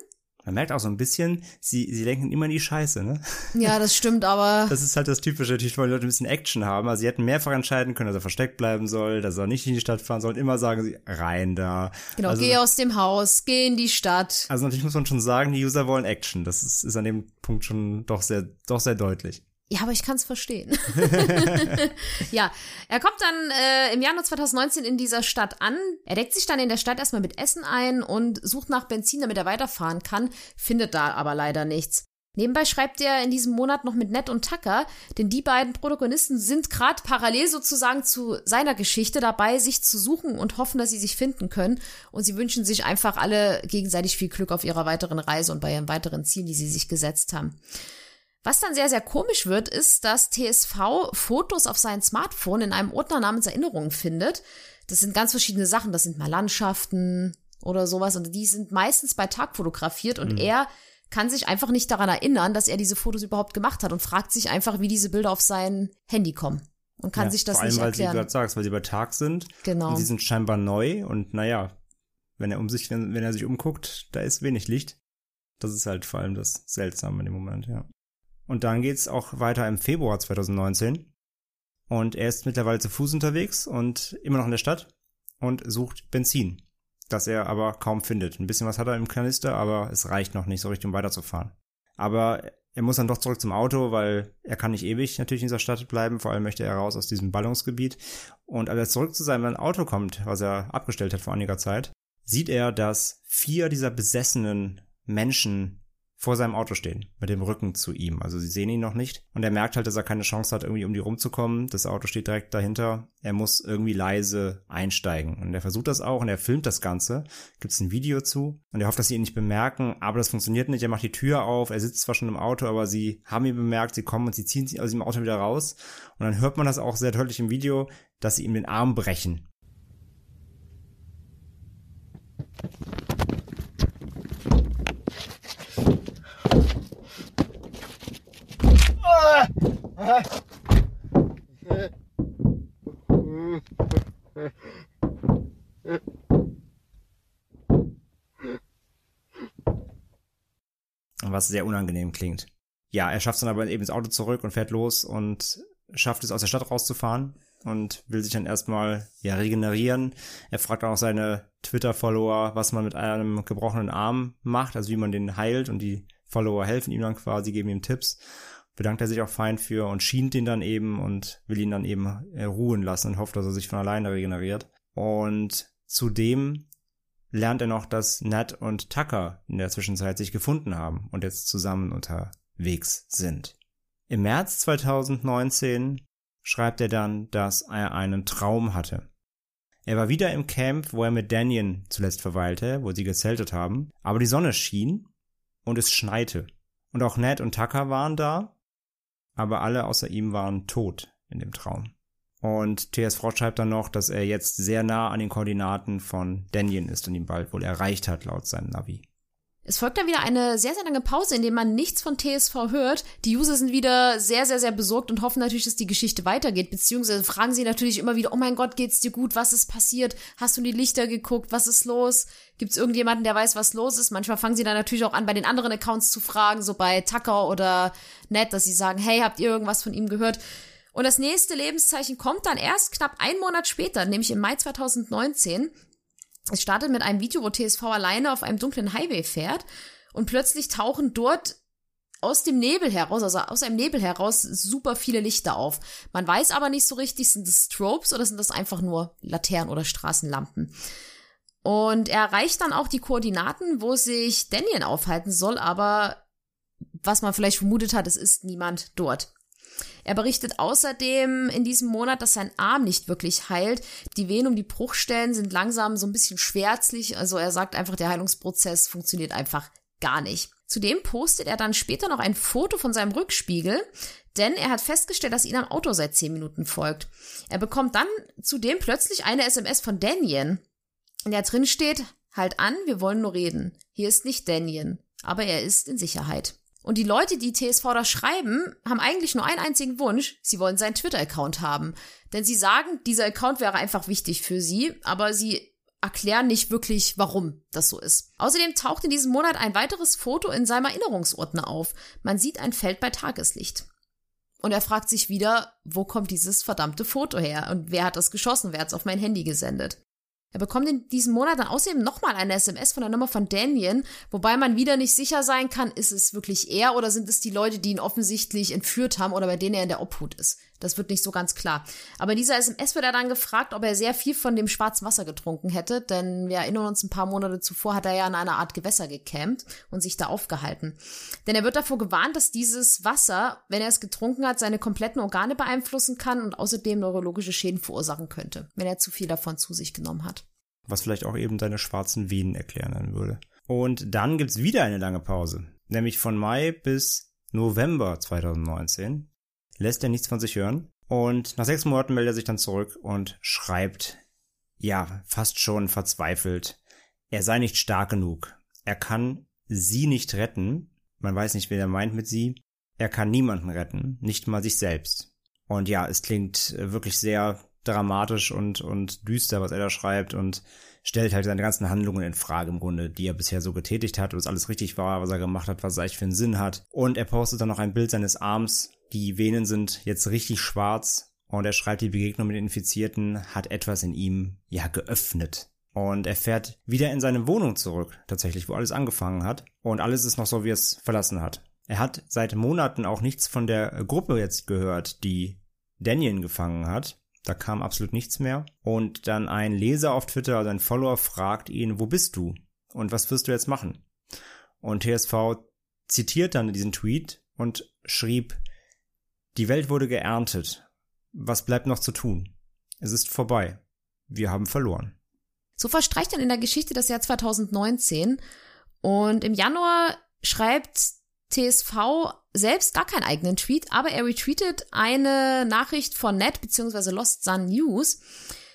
B: Man merkt auch so ein bisschen, sie, sie lenken immer in die Scheiße, ne?
A: Ja, das stimmt, aber. [LAUGHS]
B: Das ist halt das Typische, natürlich wollen die Leute ein bisschen Action haben. Also sie hätten mehrfach entscheiden können, dass er versteckt bleiben soll, dass er nicht in die Stadt fahren soll. Und immer sagen sie, rein da.
A: Genau,
B: also,
A: geh aus dem Haus, geh in die Stadt.
B: Also natürlich muss man schon sagen, die User wollen Action. Das ist, ist an dem Punkt schon doch sehr, doch sehr deutlich.
A: Ja, aber ich kann es verstehen. [LAUGHS] [LAUGHS] ja, er kommt dann äh, im Januar 2019 in dieser Stadt an. Er deckt sich dann in der Stadt erstmal mit Essen ein und sucht nach Benzin, damit er weiterfahren kann, findet da aber leider nichts. Nebenbei schreibt er in diesem Monat noch mit Ned und Tucker, denn die beiden Protagonisten sind gerade parallel sozusagen zu seiner Geschichte dabei, sich zu suchen und hoffen, dass sie sich finden können. Und sie wünschen sich einfach alle gegenseitig viel Glück auf ihrer weiteren Reise und bei ihren weiteren Zielen, die sie sich gesetzt haben. Was dann sehr, sehr komisch wird, ist, dass TSV Fotos auf sein Smartphone in einem Ordner namens Erinnerungen findet. Das sind ganz verschiedene Sachen. Das sind mal Landschaften oder sowas. Und die sind meistens bei Tag fotografiert. Und mhm. er kann sich einfach nicht daran erinnern, dass er diese Fotos überhaupt gemacht hat und fragt sich einfach, wie diese Bilder auf sein Handy kommen. Und kann ja, sich das
B: vor allem,
A: nicht
B: erklären.
A: Weil
B: du gerade sagst, weil sie bei Tag sind.
A: Genau.
B: Und sie sind scheinbar neu. Und naja, wenn er um sich, wenn, wenn er sich umguckt, da ist wenig Licht. Das ist halt vor allem das Seltsame in dem Moment, ja. Und dann geht's auch weiter im Februar 2019. Und er ist mittlerweile zu Fuß unterwegs und immer noch in der Stadt und sucht Benzin, das er aber kaum findet. Ein bisschen was hat er im Kanister, aber es reicht noch nicht so richtig, um weiterzufahren. Aber er muss dann doch zurück zum Auto, weil er kann nicht ewig natürlich in dieser Stadt bleiben. Vor allem möchte er raus aus diesem Ballungsgebiet. Und als er zurück zu seinem Auto kommt, was er abgestellt hat vor einiger Zeit, sieht er, dass vier dieser besessenen Menschen vor seinem Auto stehen, mit dem Rücken zu ihm. Also sie sehen ihn noch nicht. Und er merkt halt, dass er keine Chance hat, irgendwie um die rumzukommen. Das Auto steht direkt dahinter. Er muss irgendwie leise einsteigen. Und er versucht das auch und er filmt das Ganze. Gibt es ein Video zu. Und er hofft, dass sie ihn nicht bemerken. Aber das funktioniert nicht. Er macht die Tür auf. Er sitzt zwar schon im Auto, aber sie haben ihn bemerkt. Sie kommen und sie ziehen aus dem Auto wieder raus. Und dann hört man das auch sehr deutlich im Video, dass sie ihm den Arm brechen. Was sehr unangenehm klingt. Ja, er schafft es dann aber eben ins Auto zurück und fährt los und schafft es aus der Stadt rauszufahren und will sich dann erstmal ja regenerieren. Er fragt auch seine Twitter-Follower, was man mit einem gebrochenen Arm macht, also wie man den heilt und die Follower helfen ihm dann quasi, geben ihm Tipps bedankt er sich auch fein für und schient ihn dann eben und will ihn dann eben äh, ruhen lassen und hofft, dass er sich von alleine regeneriert. Und zudem lernt er noch, dass Nat und Tucker in der Zwischenzeit sich gefunden haben und jetzt zusammen unterwegs sind. Im März 2019 schreibt er dann, dass er einen Traum hatte. Er war wieder im Camp, wo er mit Daniel zuletzt verweilte, wo sie gezeltet haben, aber die Sonne schien und es schneite. Und auch Ned und Tucker waren da aber alle außer ihm waren tot in dem Traum. Und TS Frost schreibt dann noch, dass er jetzt sehr nah an den Koordinaten von Daniel ist und ihn bald wohl erreicht hat, laut seinem Navi.
A: Es folgt dann wieder eine sehr, sehr lange Pause, in der man nichts von TSV hört. Die User sind wieder sehr, sehr, sehr besorgt und hoffen natürlich, dass die Geschichte weitergeht. Beziehungsweise fragen sie natürlich immer wieder, oh mein Gott, geht's dir gut? Was ist passiert? Hast du in die Lichter geguckt? Was ist los? Gibt's irgendjemanden, der weiß, was los ist? Manchmal fangen sie dann natürlich auch an, bei den anderen Accounts zu fragen, so bei Tucker oder Ned, dass sie sagen, hey, habt ihr irgendwas von ihm gehört? Und das nächste Lebenszeichen kommt dann erst knapp einen Monat später, nämlich im Mai 2019. Es startet mit einem Video, wo TSV alleine auf einem dunklen Highway fährt und plötzlich tauchen dort aus dem Nebel heraus, also aus einem Nebel heraus, super viele Lichter auf. Man weiß aber nicht so richtig, sind das Strobes oder sind das einfach nur Laternen oder Straßenlampen. Und er erreicht dann auch die Koordinaten, wo sich Daniel aufhalten soll, aber was man vielleicht vermutet hat, es ist niemand dort. Er berichtet außerdem in diesem Monat, dass sein Arm nicht wirklich heilt. Die Venen um die Bruchstellen sind langsam so ein bisschen schwärzlich. Also er sagt einfach, der Heilungsprozess funktioniert einfach gar nicht. Zudem postet er dann später noch ein Foto von seinem Rückspiegel, denn er hat festgestellt, dass ihn am Auto seit 10 Minuten folgt. Er bekommt dann zudem plötzlich eine SMS von Daniel, in der drin steht, halt an, wir wollen nur reden. Hier ist nicht Daniel, aber er ist in Sicherheit. Und die Leute, die TSV da schreiben, haben eigentlich nur einen einzigen Wunsch. Sie wollen seinen Twitter-Account haben. Denn sie sagen, dieser Account wäre einfach wichtig für sie, aber sie erklären nicht wirklich, warum das so ist. Außerdem taucht in diesem Monat ein weiteres Foto in seinem Erinnerungsordner auf. Man sieht ein Feld bei Tageslicht. Und er fragt sich wieder, wo kommt dieses verdammte Foto her? Und wer hat das geschossen? Wer hat es auf mein Handy gesendet? Er bekommt in diesem Monat dann außerdem nochmal eine SMS von der Nummer von Daniel, wobei man wieder nicht sicher sein kann, ist es wirklich er oder sind es die Leute, die ihn offensichtlich entführt haben oder bei denen er in der Obhut ist. Das wird nicht so ganz klar. Aber in dieser SMS wird er dann gefragt, ob er sehr viel von dem schwarzen Wasser getrunken hätte, denn wir erinnern uns, ein paar Monate zuvor hat er ja in einer Art Gewässer gecampt und sich da aufgehalten. Denn er wird davor gewarnt, dass dieses Wasser, wenn er es getrunken hat, seine kompletten Organe beeinflussen kann und außerdem neurologische Schäden verursachen könnte, wenn er zu viel davon zu sich genommen hat.
B: Was vielleicht auch eben deine schwarzen Venen erklären würde. Und dann gibt's wieder eine lange Pause, nämlich von Mai bis November 2019 lässt er nichts von sich hören. Und nach sechs Monaten meldet er sich dann zurück und schreibt, ja, fast schon verzweifelt, er sei nicht stark genug. Er kann sie nicht retten. Man weiß nicht, wen er meint mit sie. Er kann niemanden retten, nicht mal sich selbst. Und ja, es klingt wirklich sehr dramatisch und, und düster, was er da schreibt und stellt halt seine ganzen Handlungen in Frage im Grunde, die er bisher so getätigt hat, ob es alles richtig war, was er gemacht hat, was er eigentlich für einen Sinn hat. Und er postet dann noch ein Bild seines Arms, die Venen sind jetzt richtig schwarz und er schreibt, die Begegnung mit den Infizierten hat etwas in ihm, ja, geöffnet. Und er fährt wieder in seine Wohnung zurück, tatsächlich, wo alles angefangen hat. Und alles ist noch so, wie er es verlassen hat. Er hat seit Monaten auch nichts von der Gruppe jetzt gehört, die Daniel gefangen hat. Da kam absolut nichts mehr. Und dann ein Leser auf Twitter, also ein Follower, fragt ihn, wo bist du? Und was wirst du jetzt machen? Und TSV zitiert dann diesen Tweet und schrieb, die Welt wurde geerntet. Was bleibt noch zu tun? Es ist vorbei. Wir haben verloren.
A: So verstreicht dann in der Geschichte das Jahr 2019 und im Januar schreibt TSV selbst gar keinen eigenen Tweet, aber er retweetet eine Nachricht von Net bzw. Lost Sun News,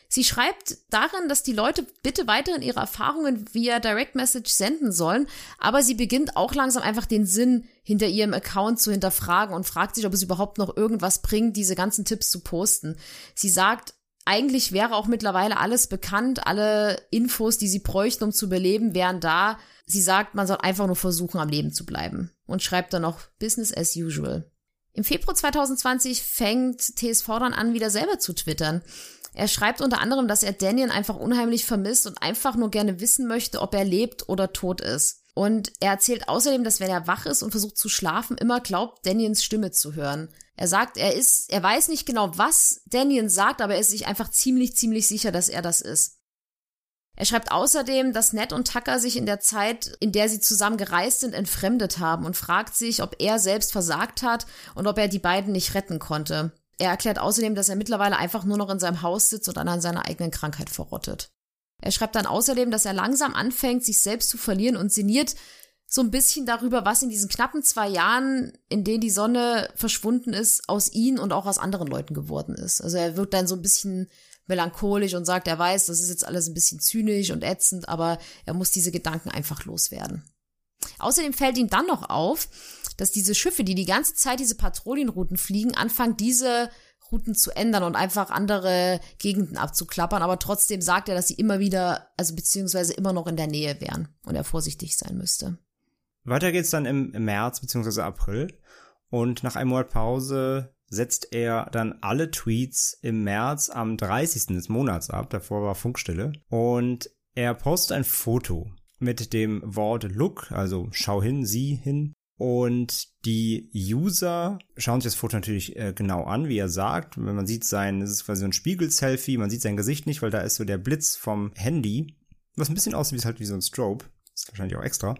A: Sie schreibt darin, dass die Leute bitte weiterhin ihre Erfahrungen via Direct Message senden sollen, aber sie beginnt auch langsam einfach den Sinn hinter ihrem Account zu hinterfragen und fragt sich, ob es überhaupt noch irgendwas bringt, diese ganzen Tipps zu posten. Sie sagt, eigentlich wäre auch mittlerweile alles bekannt, alle Infos, die sie bräuchten, um zu überleben, wären da. Sie sagt, man soll einfach nur versuchen, am Leben zu bleiben und schreibt dann noch Business as usual. Im Februar 2020 fängt TSV dann an, wieder selber zu twittern. Er schreibt unter anderem, dass er Daniel einfach unheimlich vermisst und einfach nur gerne wissen möchte, ob er lebt oder tot ist. Und er erzählt außerdem, dass wenn er wach ist und versucht zu schlafen, immer glaubt, Daniels Stimme zu hören. Er sagt, er ist, er weiß nicht genau, was Daniel sagt, aber er ist sich einfach ziemlich, ziemlich sicher, dass er das ist. Er schreibt außerdem, dass Ned und Tucker sich in der Zeit, in der sie zusammen gereist sind, entfremdet haben und fragt sich, ob er selbst versagt hat und ob er die beiden nicht retten konnte. Er erklärt außerdem, dass er mittlerweile einfach nur noch in seinem Haus sitzt und an seiner eigenen Krankheit verrottet. Er schreibt dann außerdem, dass er langsam anfängt, sich selbst zu verlieren und sinniert so ein bisschen darüber, was in diesen knappen zwei Jahren, in denen die Sonne verschwunden ist, aus ihm und auch aus anderen Leuten geworden ist. Also er wird dann so ein bisschen melancholisch und sagt, er weiß, das ist jetzt alles ein bisschen zynisch und ätzend, aber er muss diese Gedanken einfach loswerden. Außerdem fällt ihm dann noch auf, dass diese Schiffe, die die ganze Zeit diese Patrouillenrouten fliegen, anfangen, diese Routen zu ändern und einfach andere Gegenden abzuklappern. Aber trotzdem sagt er, dass sie immer wieder, also beziehungsweise immer noch in der Nähe wären und er vorsichtig sein müsste.
B: Weiter geht's dann im März beziehungsweise April. Und nach einem Monat Pause setzt er dann alle Tweets im März am 30. des Monats ab. Davor war Funkstille. Und er postet ein Foto mit dem Wort Look, also schau hin, sieh hin, und die User schauen sich das Foto natürlich äh, genau an, wie er sagt. Man sieht sein, es ist quasi so ein Spiegel-Selfie, man sieht sein Gesicht nicht, weil da ist so der Blitz vom Handy, was ein bisschen aussieht wie halt wie so ein Strobe. Ist wahrscheinlich auch extra.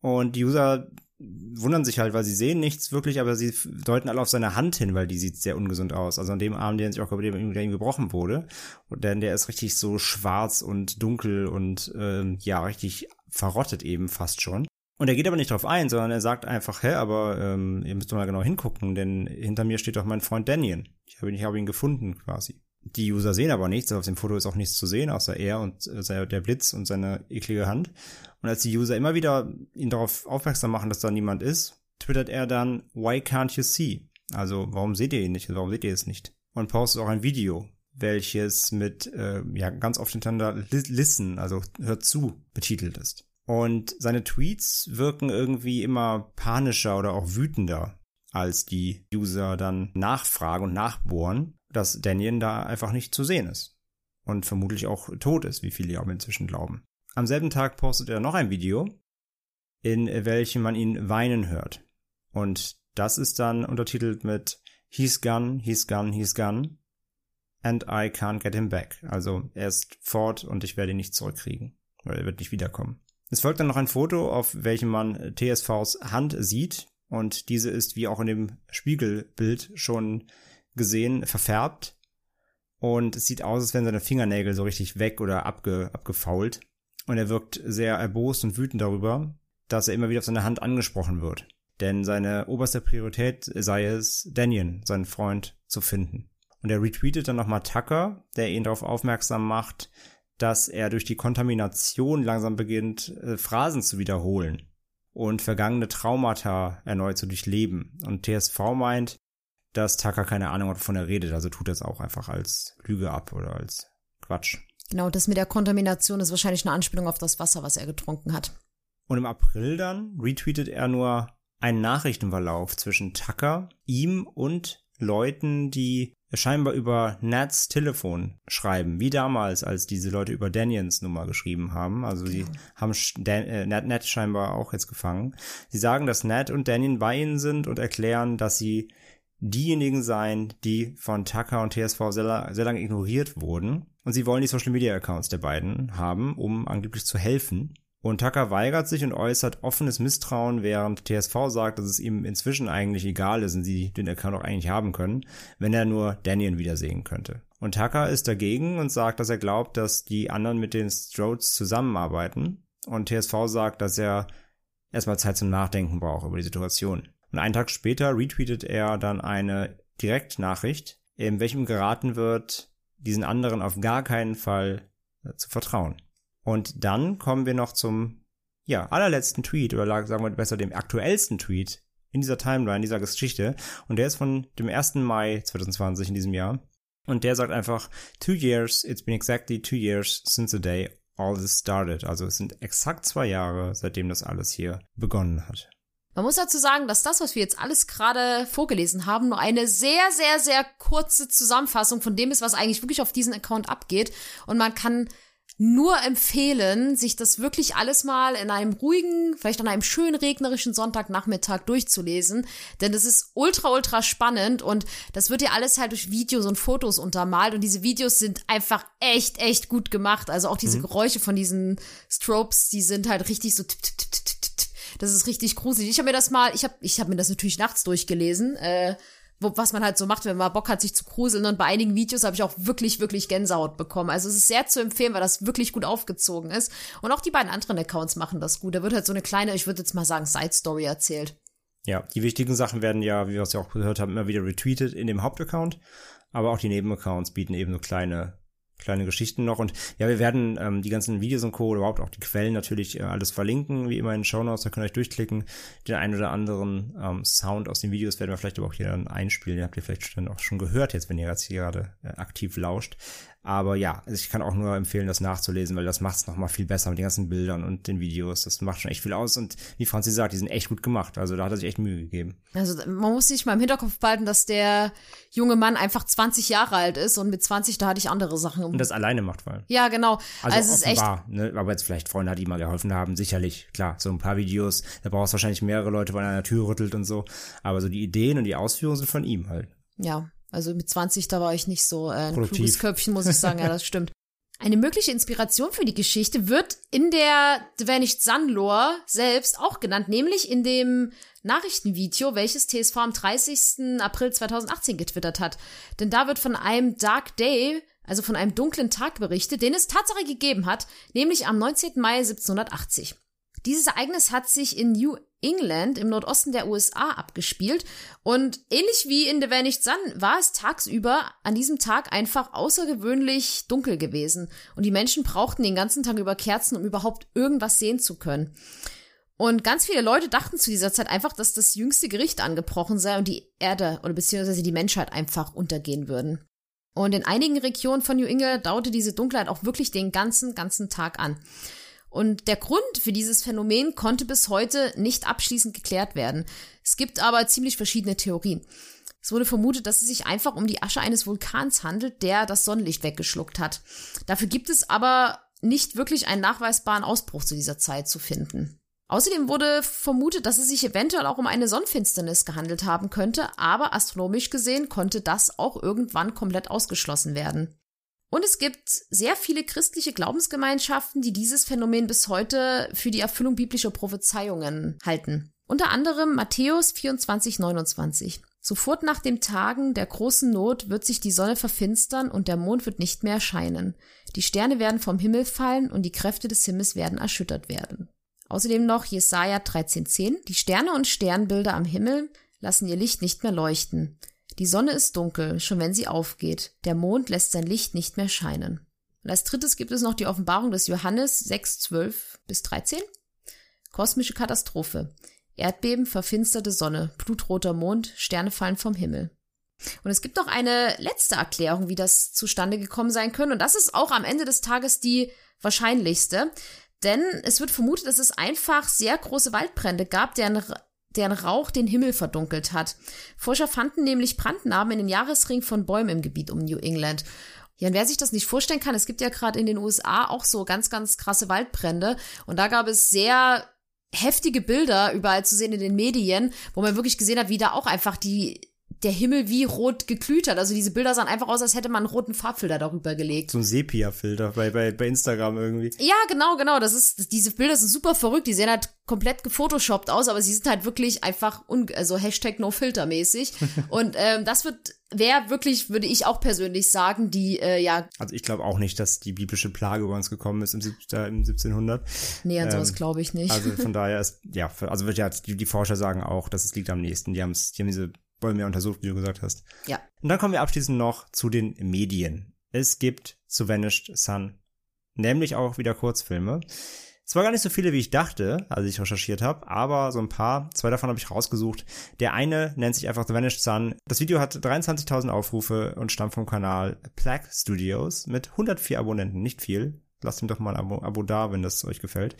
B: Und die User wundern sich halt, weil sie sehen nichts wirklich, aber sie deuten alle auf seine Hand hin, weil die sieht sehr ungesund aus. Also an dem Arm, der sich auch der ihm gebrochen wurde. Und denn der ist richtig so schwarz und dunkel und ähm, ja, richtig verrottet eben fast schon. Und er geht aber nicht drauf ein, sondern er sagt einfach, hä, aber ähm, ihr müsst doch mal genau hingucken, denn hinter mir steht doch mein Freund Daniel. Ich habe ihn, ich habe ihn gefunden quasi. Die User sehen aber nichts, auf dem Foto ist auch nichts zu sehen, außer er und äh, der Blitz und seine eklige Hand. Und als die User immer wieder ihn darauf aufmerksam machen, dass da niemand ist, twittert er dann, Why can't you see? Also, warum seht ihr ihn nicht? Warum seht ihr es nicht? Und postet auch ein Video, welches mit äh, ja ganz oft hintereinander listen, also hört zu, betitelt ist. Und seine Tweets wirken irgendwie immer panischer oder auch wütender, als die User dann nachfragen und nachbohren, dass Daniel da einfach nicht zu sehen ist. Und vermutlich auch tot ist, wie viele ja auch inzwischen glauben. Am selben Tag postet er noch ein Video, in welchem man ihn weinen hört. Und das ist dann untertitelt mit He's gone, he's gone, he's gone and I can't get him back. Also er ist fort und ich werde ihn nicht zurückkriegen, weil er wird nicht wiederkommen. Es folgt dann noch ein Foto, auf welchem man TSVs Hand sieht und diese ist wie auch in dem Spiegelbild schon gesehen verfärbt und es sieht aus, als wären seine Fingernägel so richtig weg oder abge, abgefault und er wirkt sehr erbost und wütend darüber, dass er immer wieder auf seine Hand angesprochen wird. Denn seine oberste Priorität sei es, Daniel, seinen Freund, zu finden. Und er retweetet dann nochmal Tucker, der ihn darauf aufmerksam macht, dass er durch die Kontamination langsam beginnt, äh, Phrasen zu wiederholen und vergangene Traumata erneut zu durchleben. Und TSV meint, dass Tucker keine Ahnung hat, wovon er redet, also tut er es auch einfach als Lüge ab oder als Quatsch.
A: Genau, das mit der Kontamination ist wahrscheinlich eine Anspielung auf das Wasser, was er getrunken hat.
B: Und im April dann retweetet er nur einen Nachrichtenverlauf zwischen Tucker, ihm und Leuten, die scheinbar über Nats Telefon schreiben, wie damals, als diese Leute über Daniels Nummer geschrieben haben. Also sie genau. haben Dan, äh, Nat, Nat scheinbar auch jetzt gefangen. Sie sagen, dass Nat und Daniel bei ihnen sind und erklären, dass sie diejenigen seien, die von Tucker und TSV sehr, sehr lange ignoriert wurden. Und sie wollen die Social Media Accounts der beiden haben, um angeblich zu helfen. Und Tucker weigert sich und äußert offenes Misstrauen, während TSV sagt, dass es ihm inzwischen eigentlich egal ist und sie den Account auch eigentlich haben können, wenn er nur Daniel wiedersehen könnte. Und Tucker ist dagegen und sagt, dass er glaubt, dass die anderen mit den Strodes zusammenarbeiten. Und TSV sagt, dass er erstmal Zeit zum Nachdenken braucht über die Situation. Und einen Tag später retweetet er dann eine Direktnachricht, in welchem geraten wird, diesen anderen auf gar keinen Fall zu vertrauen. Und dann kommen wir noch zum, ja, allerletzten Tweet, oder sagen wir besser dem aktuellsten Tweet in dieser Timeline, dieser Geschichte. Und der ist von dem 1. Mai 2020 in diesem Jahr. Und der sagt einfach, two years, it's been exactly two years since the day all this started. Also es sind exakt zwei Jahre, seitdem das alles hier begonnen hat.
A: Man muss dazu sagen, dass das, was wir jetzt alles gerade vorgelesen haben, nur eine sehr, sehr, sehr kurze Zusammenfassung von dem ist, was eigentlich wirklich auf diesen Account abgeht. Und man kann nur empfehlen, sich das wirklich alles mal in einem ruhigen, vielleicht an einem schönen regnerischen Sonntagnachmittag durchzulesen, denn das ist ultra, ultra spannend und das wird ja alles halt durch Videos und Fotos untermalt und diese Videos sind einfach echt, echt gut gemacht. Also auch diese mhm. Geräusche von diesen Strobes, die sind halt richtig so tipp, tipp, tipp, tipp, tipp, tipp. Das ist richtig gruselig. Ich habe mir das mal, ich habe ich hab mir das natürlich nachts durchgelesen, äh, wo, was man halt so macht, wenn man Bock hat, sich zu gruseln. Und bei einigen Videos habe ich auch wirklich, wirklich Gänsehaut bekommen. Also es ist sehr zu empfehlen, weil das wirklich gut aufgezogen ist. Und auch die beiden anderen Accounts machen das gut. Da wird halt so eine kleine, ich würde jetzt mal sagen, Side-Story erzählt.
B: Ja, die wichtigen Sachen werden ja, wie wir es ja auch gehört haben, immer wieder retweetet in dem Hauptaccount. Aber auch die Nebenaccounts bieten eben so kleine kleine Geschichten noch. Und ja, wir werden ähm, die ganzen Videos und Co. überhaupt auch die Quellen natürlich äh, alles verlinken, wie immer in den Show Notes. Da könnt ihr euch durchklicken. Den einen oder anderen ähm, Sound aus den Videos werden wir vielleicht aber auch hier dann einspielen. Den habt ihr vielleicht dann auch schon gehört jetzt, wenn ihr jetzt hier gerade äh, aktiv lauscht. Aber ja, also ich kann auch nur empfehlen, das nachzulesen, weil das macht es nochmal viel besser mit den ganzen Bildern und den Videos. Das macht schon echt viel aus. Und wie Franzi sagt, die sind echt gut gemacht. Also da hat er sich echt Mühe gegeben.
A: Also man muss sich mal im Hinterkopf behalten, dass der junge Mann einfach 20 Jahre alt ist und mit 20, da hatte ich andere Sachen.
B: Und das alleine macht allem.
A: Ja, genau.
B: Also, also es ist echt. Ne? Aber jetzt vielleicht Freunde die mal geholfen haben, sicherlich. Klar, so ein paar Videos, da brauchst du wahrscheinlich mehrere Leute, wo einer an der Tür rüttelt und so. Aber so die Ideen und die Ausführungen sind von ihm halt.
A: Ja, also mit 20, da war ich nicht so äh, ein Produktiv. kluges Köpfchen, muss ich sagen. Ja, das [LAUGHS] stimmt. Eine mögliche Inspiration für die Geschichte wird in der Dvanished Sun Lore selbst auch genannt, nämlich in dem Nachrichtenvideo, welches TSV am 30. April 2018 getwittert hat. Denn da wird von einem Dark Day, also von einem dunklen Tag berichtet, den es Tatsache gegeben hat, nämlich am 19. Mai 1780. Dieses Ereignis hat sich in New England im Nordosten der USA abgespielt und ähnlich wie in The Vanished Sun war es tagsüber an diesem Tag einfach außergewöhnlich dunkel gewesen und die Menschen brauchten den ganzen Tag über Kerzen, um überhaupt irgendwas sehen zu können. Und ganz viele Leute dachten zu dieser Zeit einfach, dass das jüngste Gericht angebrochen sei und die Erde oder beziehungsweise die Menschheit einfach untergehen würden. Und in einigen Regionen von New England dauerte diese Dunkelheit auch wirklich den ganzen, ganzen Tag an. Und der Grund für dieses Phänomen konnte bis heute nicht abschließend geklärt werden. Es gibt aber ziemlich verschiedene Theorien. Es wurde vermutet, dass es sich einfach um die Asche eines Vulkans handelt, der das Sonnenlicht weggeschluckt hat. Dafür gibt es aber nicht wirklich einen nachweisbaren Ausbruch zu dieser Zeit zu finden. Außerdem wurde vermutet, dass es sich eventuell auch um eine Sonnenfinsternis gehandelt haben könnte, aber astronomisch gesehen konnte das auch irgendwann komplett ausgeschlossen werden. Und es gibt sehr viele christliche Glaubensgemeinschaften, die dieses Phänomen bis heute für die Erfüllung biblischer Prophezeiungen halten. Unter anderem Matthäus 24, 29. Sofort nach dem Tagen der großen Not wird sich die Sonne verfinstern und der Mond wird nicht mehr erscheinen. Die Sterne werden vom Himmel fallen und die Kräfte des Himmels werden erschüttert werden. Außerdem noch Jesaja 13,10. Die Sterne und Sternbilder am Himmel lassen ihr Licht nicht mehr leuchten. Die Sonne ist dunkel, schon wenn sie aufgeht. Der Mond lässt sein Licht nicht mehr scheinen. Und als drittes gibt es noch die Offenbarung des Johannes 6, 12 bis 13. Kosmische Katastrophe. Erdbeben, verfinsterte Sonne, blutroter Mond, Sterne fallen vom Himmel. Und es gibt noch eine letzte Erklärung, wie das zustande gekommen sein können. Und das ist auch am Ende des Tages die wahrscheinlichste. Denn es wird vermutet, dass es einfach sehr große Waldbrände gab, deren, deren Rauch den Himmel verdunkelt hat. Forscher fanden nämlich Brandnarben in den Jahresring von Bäumen im Gebiet um New England. Ja, und wer sich das nicht vorstellen kann, es gibt ja gerade in den USA auch so ganz, ganz krasse Waldbrände. Und da gab es sehr heftige Bilder überall zu sehen in den Medien, wo man wirklich gesehen hat, wie da auch einfach die der Himmel wie rot geglüht hat. Also diese Bilder sahen einfach aus, als hätte man einen roten Farbfilter darüber gelegt.
B: So ein Sepia-Filter bei, bei, bei Instagram irgendwie.
A: Ja, genau, genau. Das ist, diese Bilder sind super verrückt. Die sehen halt komplett gefotoshoppt aus, aber sie sind halt wirklich einfach, un also Hashtag no filter mäßig. [LAUGHS] Und ähm, das wird wäre wirklich, würde ich auch persönlich sagen, die, äh, ja.
B: Also ich glaube auch nicht, dass die biblische Plage über uns gekommen ist im, im 1700.
A: Nee, an sowas ähm, glaube ich nicht.
B: Also von [LAUGHS] daher ist, ja, also wird ja, die, die Forscher sagen auch, dass es liegt am nächsten. Die, haben's, die haben diese Bäume untersucht, wie du gesagt hast.
A: Ja.
B: Und dann kommen wir abschließend noch zu den Medien. Es gibt zu Vanished Sun nämlich auch wieder Kurzfilme. Es war gar nicht so viele, wie ich dachte, als ich recherchiert habe, aber so ein paar. Zwei davon habe ich rausgesucht. Der eine nennt sich einfach The Vanished Sun. Das Video hat 23.000 Aufrufe und stammt vom Kanal Plague Studios mit 104 Abonnenten. Nicht viel. Lasst ihm doch mal ein Abo, Abo da, wenn das euch gefällt.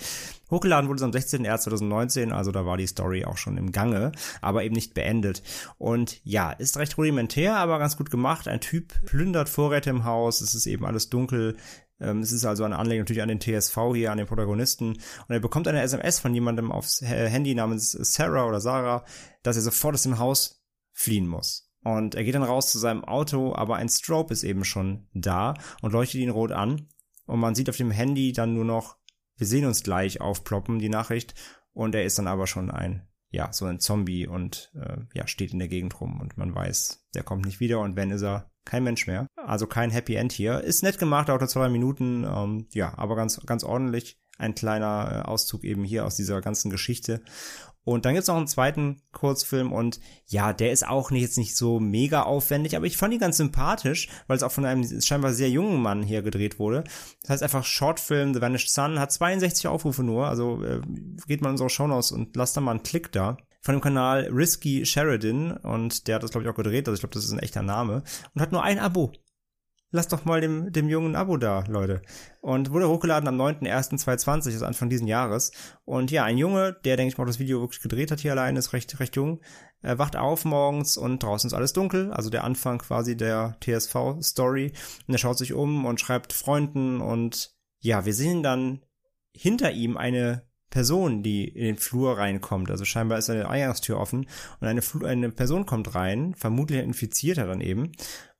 B: Hochgeladen wurde es am 16.01.2019, also da war die Story auch schon im Gange, aber eben nicht beendet. Und ja, ist recht rudimentär, aber ganz gut gemacht. Ein Typ plündert Vorräte im Haus, es ist eben alles dunkel. Ähm, es ist also eine Anlehnung natürlich an den TSV hier, an den Protagonisten. Und er bekommt eine SMS von jemandem aufs Handy namens Sarah oder Sarah, dass er sofort aus dem Haus fliehen muss. Und er geht dann raus zu seinem Auto, aber ein Strobe ist eben schon da und leuchtet ihn rot an und man sieht auf dem Handy dann nur noch, wir sehen uns gleich aufploppen, die Nachricht, und er ist dann aber schon ein, ja, so ein Zombie und äh, ja, steht in der Gegend rum und man weiß, der kommt nicht wieder und wenn ist er kein Mensch mehr. Also kein Happy End hier. Ist nett gemacht, dauert zwei Minuten, ähm, ja, aber ganz, ganz ordentlich. Ein kleiner äh, Auszug eben hier aus dieser ganzen Geschichte. Und dann gibt's noch einen zweiten Kurzfilm und ja, der ist auch nicht, jetzt nicht so mega aufwendig, aber ich fand ihn ganz sympathisch, weil es auch von einem scheinbar sehr jungen Mann hier gedreht wurde. Das heißt einfach Shortfilm The Vanished Sun, hat 62 Aufrufe nur, also äh, geht mal in unsere Shownotes und lasst da mal einen Klick da. Von dem Kanal Risky Sheridan und der hat das glaube ich auch gedreht, also ich glaube, das ist ein echter Name und hat nur ein Abo lasst doch mal dem, dem Jungen ein Abo da, Leute. Und wurde hochgeladen am 9.01.2020, also Anfang diesen Jahres. Und ja, ein Junge, der, denke ich mal, das Video wirklich gedreht hat hier allein, ist recht, recht jung, er wacht auf morgens und draußen ist alles dunkel, also der Anfang quasi der TSV-Story. Und er schaut sich um und schreibt Freunden und ja, wir sehen dann hinter ihm eine Person, die in den Flur reinkommt. Also scheinbar ist eine Eingangstür offen und eine, eine Person kommt rein, vermutlich infiziert er dann eben.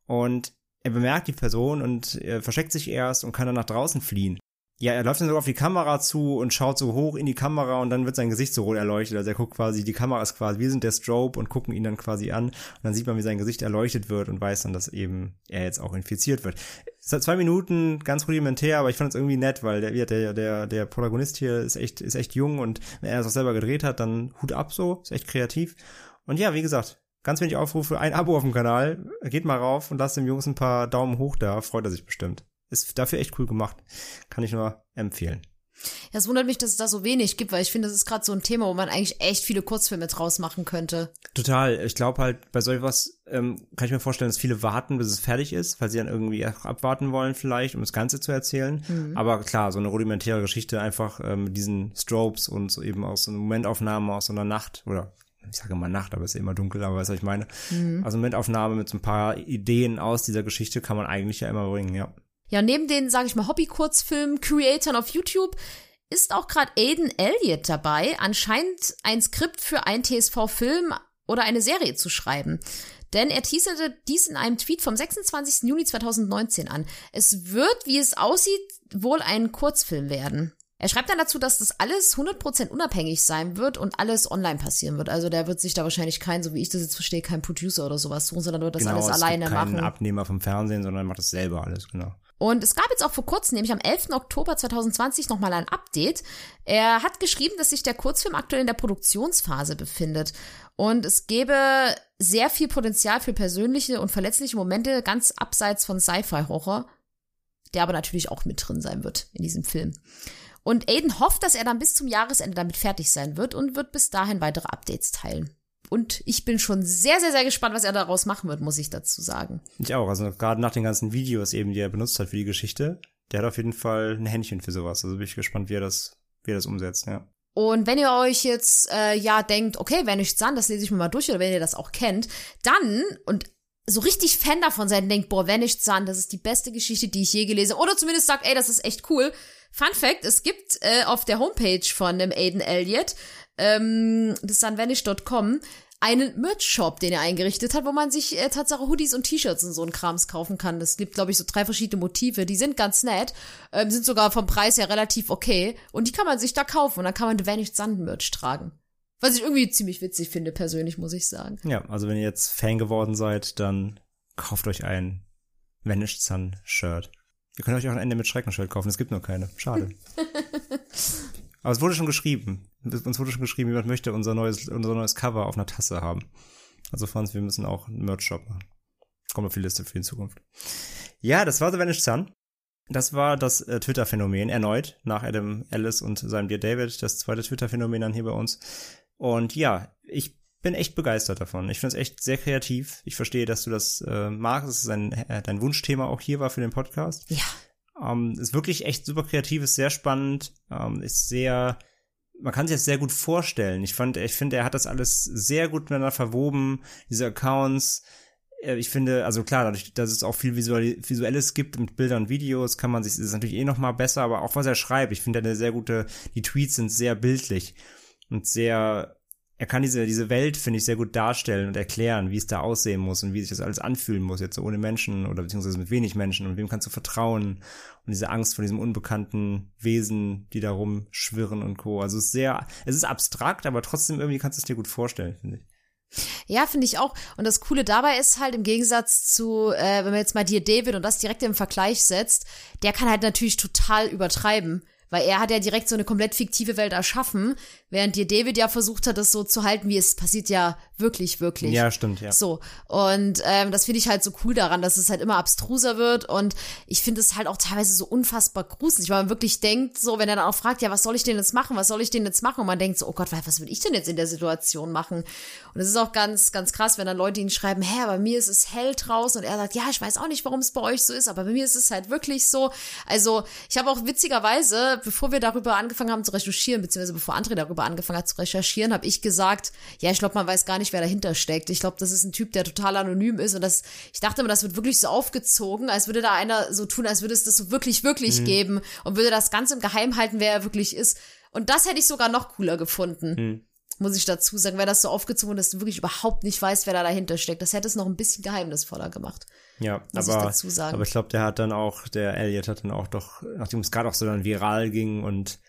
B: Und er bemerkt die Person und er versteckt sich erst und kann dann nach draußen fliehen. Ja, er läuft dann sogar auf die Kamera zu und schaut so hoch in die Kamera und dann wird sein Gesicht so rot erleuchtet. Also er guckt quasi, die Kamera ist quasi, wir sind der Strobe und gucken ihn dann quasi an. Und dann sieht man, wie sein Gesicht erleuchtet wird und weiß dann, dass eben er jetzt auch infiziert wird. Hat zwei Minuten, ganz rudimentär, aber ich fand es irgendwie nett, weil der, der, der, der Protagonist hier ist echt, ist echt jung und wenn er es auch selber gedreht hat, dann Hut ab so, ist echt kreativ. Und ja, wie gesagt, Ganz wenig Aufrufe, ein Abo auf dem Kanal. Geht mal rauf und lasst dem Jungs ein paar Daumen hoch da. Freut er sich bestimmt. Ist dafür echt cool gemacht. Kann ich nur empfehlen.
A: Ja, es wundert mich, dass es da so wenig gibt, weil ich finde, das ist gerade so ein Thema, wo man eigentlich echt viele Kurzfilme draus machen könnte.
B: Total. Ich glaube halt, bei solch was ähm, kann ich mir vorstellen, dass viele warten, bis es fertig ist, weil sie dann irgendwie auch abwarten wollen vielleicht, um das Ganze zu erzählen. Mhm. Aber klar, so eine rudimentäre Geschichte einfach ähm, mit diesen Strobes und so eben aus so einer Momentaufnahme aus so einer Nacht oder ich sage immer Nacht, aber es ist ja immer dunkel, aber weißt du, was ich meine? Mhm. Also Momentaufnahme mit so ein paar Ideen aus dieser Geschichte kann man eigentlich ja immer bringen, ja.
A: Ja, neben den, sage ich mal, Hobby-Kurzfilm-Creatoren auf YouTube ist auch gerade Aiden Elliott dabei, anscheinend ein Skript für einen TSV-Film oder eine Serie zu schreiben. Denn er teaserte dies in einem Tweet vom 26. Juni 2019 an. Es wird, wie es aussieht, wohl ein Kurzfilm werden. Er schreibt dann dazu, dass das alles 100% unabhängig sein wird und alles online passieren wird. Also der wird sich da wahrscheinlich kein, so wie ich das jetzt verstehe, kein Producer oder sowas suchen, sondern wird das
B: genau,
A: alles alleine gibt keinen
B: machen. Abnehmer vom Fernsehen, sondern macht das selber alles, genau.
A: Und es gab jetzt auch vor kurzem, nämlich am 11. Oktober 2020, nochmal ein Update. Er hat geschrieben, dass sich der Kurzfilm aktuell in der Produktionsphase befindet. Und es gäbe sehr viel Potenzial für persönliche und verletzliche Momente, ganz abseits von Sci-Fi-Horror, der aber natürlich auch mit drin sein wird in diesem Film. Und Aiden hofft, dass er dann bis zum Jahresende damit fertig sein wird und wird bis dahin weitere Updates teilen. Und ich bin schon sehr, sehr, sehr gespannt, was er daraus machen wird, muss ich dazu sagen.
B: Ich auch. Also gerade nach den ganzen Videos eben, die er benutzt hat für die Geschichte, der hat auf jeden Fall ein Händchen für sowas. Also bin ich gespannt, wie er das, wie er das umsetzt, ja.
A: Und wenn ihr euch jetzt äh, ja denkt, okay, wenn ich Sun, das lese ich mir mal durch, oder wenn ihr das auch kennt, dann und so richtig Fan davon seid und denkt, boah, wenn ich Sun, das ist die beste Geschichte, die ich je gelesen habe, oder zumindest sagt, ey, das ist echt cool. Fun Fact, es gibt äh, auf der Homepage von dem Aiden Elliott ähm, des sunvanish.com einen Merch-Shop, den er eingerichtet hat, wo man sich äh, Tatsache Hoodies und T-Shirts und so ein Krams kaufen kann. Das gibt, glaube ich, so drei verschiedene Motive. Die sind ganz nett, ähm, sind sogar vom Preis her relativ okay. Und die kann man sich da kaufen und dann kann man The Vanished Sun Merch tragen. Was ich irgendwie ziemlich witzig finde, persönlich, muss ich sagen.
B: Ja, also wenn ihr jetzt Fan geworden seid, dann kauft euch ein Vanished Sun Shirt. Ihr könnt euch auch ein Ende mit Schreckenschild kaufen, es gibt nur keine. Schade. [LAUGHS] Aber es wurde schon geschrieben. Uns wurde schon geschrieben, jemand möchte unser neues, unser neues Cover auf einer Tasse haben. Also Franz, wir müssen auch einen Merch-Shop machen. Kommt auf die Liste für die Zukunft. Ja, das war The Vanished Sun. Das war das äh, Twitter-Phänomen erneut, nach Adam Ellis und seinem Dear David, das zweite Twitter-Phänomen dann hier bei uns. Und ja, ich bin echt begeistert davon. Ich finde es echt sehr kreativ. Ich verstehe, dass du das äh, magst. Es ist ein, äh, dein Wunschthema auch hier war für den Podcast.
A: Ja.
B: Ähm, ist wirklich echt super kreativ, ist sehr spannend, ähm, ist sehr, man kann sich das sehr gut vorstellen. Ich fand, ich finde, er hat das alles sehr gut miteinander verwoben, diese Accounts. Äh, ich finde, also klar, dadurch, dass es auch viel Visuelles gibt mit Bildern und Videos, kann man sich, ist natürlich eh noch mal besser, aber auch was er schreibt, ich finde, er eine sehr gute, die Tweets sind sehr bildlich und sehr er kann diese, diese Welt, finde ich, sehr gut darstellen und erklären, wie es da aussehen muss und wie sich das alles anfühlen muss, jetzt so ohne Menschen oder beziehungsweise mit wenig Menschen und wem kannst du vertrauen und diese Angst vor diesem unbekannten Wesen, die da rumschwirren und Co. Also es ist sehr, es ist abstrakt, aber trotzdem irgendwie kannst du es dir gut vorstellen, finde ich.
A: Ja, finde ich auch. Und das Coole dabei ist halt im Gegensatz zu, äh, wenn man jetzt mal dir David und das direkt im Vergleich setzt, der kann halt natürlich total übertreiben. Weil er hat ja direkt so eine komplett fiktive Welt erschaffen, während dir David ja versucht hat, das so zu halten, wie es passiert ja wirklich, wirklich.
B: Ja, stimmt, ja.
A: So. Und ähm, das finde ich halt so cool daran, dass es halt immer abstruser wird und ich finde es halt auch teilweise so unfassbar gruselig, weil man wirklich denkt, so, wenn er dann auch fragt, ja, was soll ich denn jetzt machen, was soll ich denn jetzt machen? Und man denkt so, oh Gott, was will ich denn jetzt in der Situation machen? Und es ist auch ganz, ganz krass, wenn dann Leute ihn schreiben, hä, bei mir ist es hell draußen und er sagt, ja, ich weiß auch nicht, warum es bei euch so ist, aber bei mir ist es halt wirklich so. Also, ich habe auch witzigerweise, bevor wir darüber angefangen haben zu recherchieren, beziehungsweise bevor André darüber angefangen hat zu recherchieren, habe ich gesagt, ja, ich glaube, man weiß gar nicht, wer dahinter steckt. Ich glaube, das ist ein Typ, der total anonym ist und das, ich dachte immer, das wird wirklich so aufgezogen, als würde da einer so tun, als würde es das so wirklich, wirklich mhm. geben und würde das Ganze im Geheim halten, wer er wirklich ist. Und das hätte ich sogar noch cooler gefunden. Mhm muss ich dazu sagen, wäre das so aufgezogen, dass du wirklich überhaupt nicht weißt, wer da dahinter steckt. Das hätte es noch ein bisschen geheimnisvoller gemacht.
B: Ja, muss aber, ich aber ich glaube, der hat dann auch, der Elliot hat dann auch doch, nachdem es gerade auch so dann viral ging und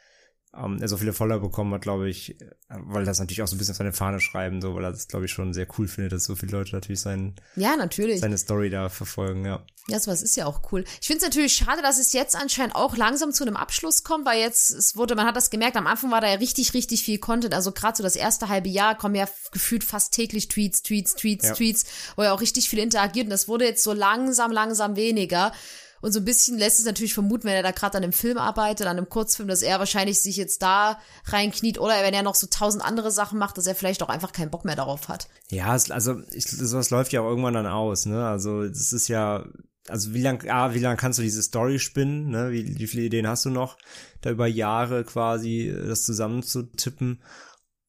B: ähm, er so viele Follower bekommen hat, glaube ich, weil das natürlich auch so ein bisschen auf seine Fahne schreiben, so, weil er das, glaube ich, schon sehr cool findet, dass so viele Leute natürlich sein,
A: ja, natürlich.
B: seine Story da verfolgen, ja.
A: Ja, sowas ist ja auch cool. Ich finde es natürlich schade, dass es jetzt anscheinend auch langsam zu einem Abschluss kommt, weil jetzt, es wurde, man hat das gemerkt, am Anfang war da ja richtig, richtig viel Content. Also gerade so das erste halbe Jahr kommen ja gefühlt fast täglich Tweets, Tweets, Tweets, ja. Tweets, wo ja auch richtig viel interagiert. Und das wurde jetzt so langsam, langsam weniger. Und so ein bisschen lässt es natürlich vermuten, wenn er da gerade an einem Film arbeitet, an einem Kurzfilm, dass er wahrscheinlich sich jetzt da reinkniet oder wenn er noch so tausend andere Sachen macht, dass er vielleicht auch einfach keinen Bock mehr darauf hat.
B: Ja, es, also ich, sowas läuft ja auch irgendwann dann aus, ne? Also das ist ja, also wie lang, ah, wie lang kannst du diese Story spinnen, ne? Wie, wie viele Ideen hast du noch, da über Jahre quasi das zusammenzutippen?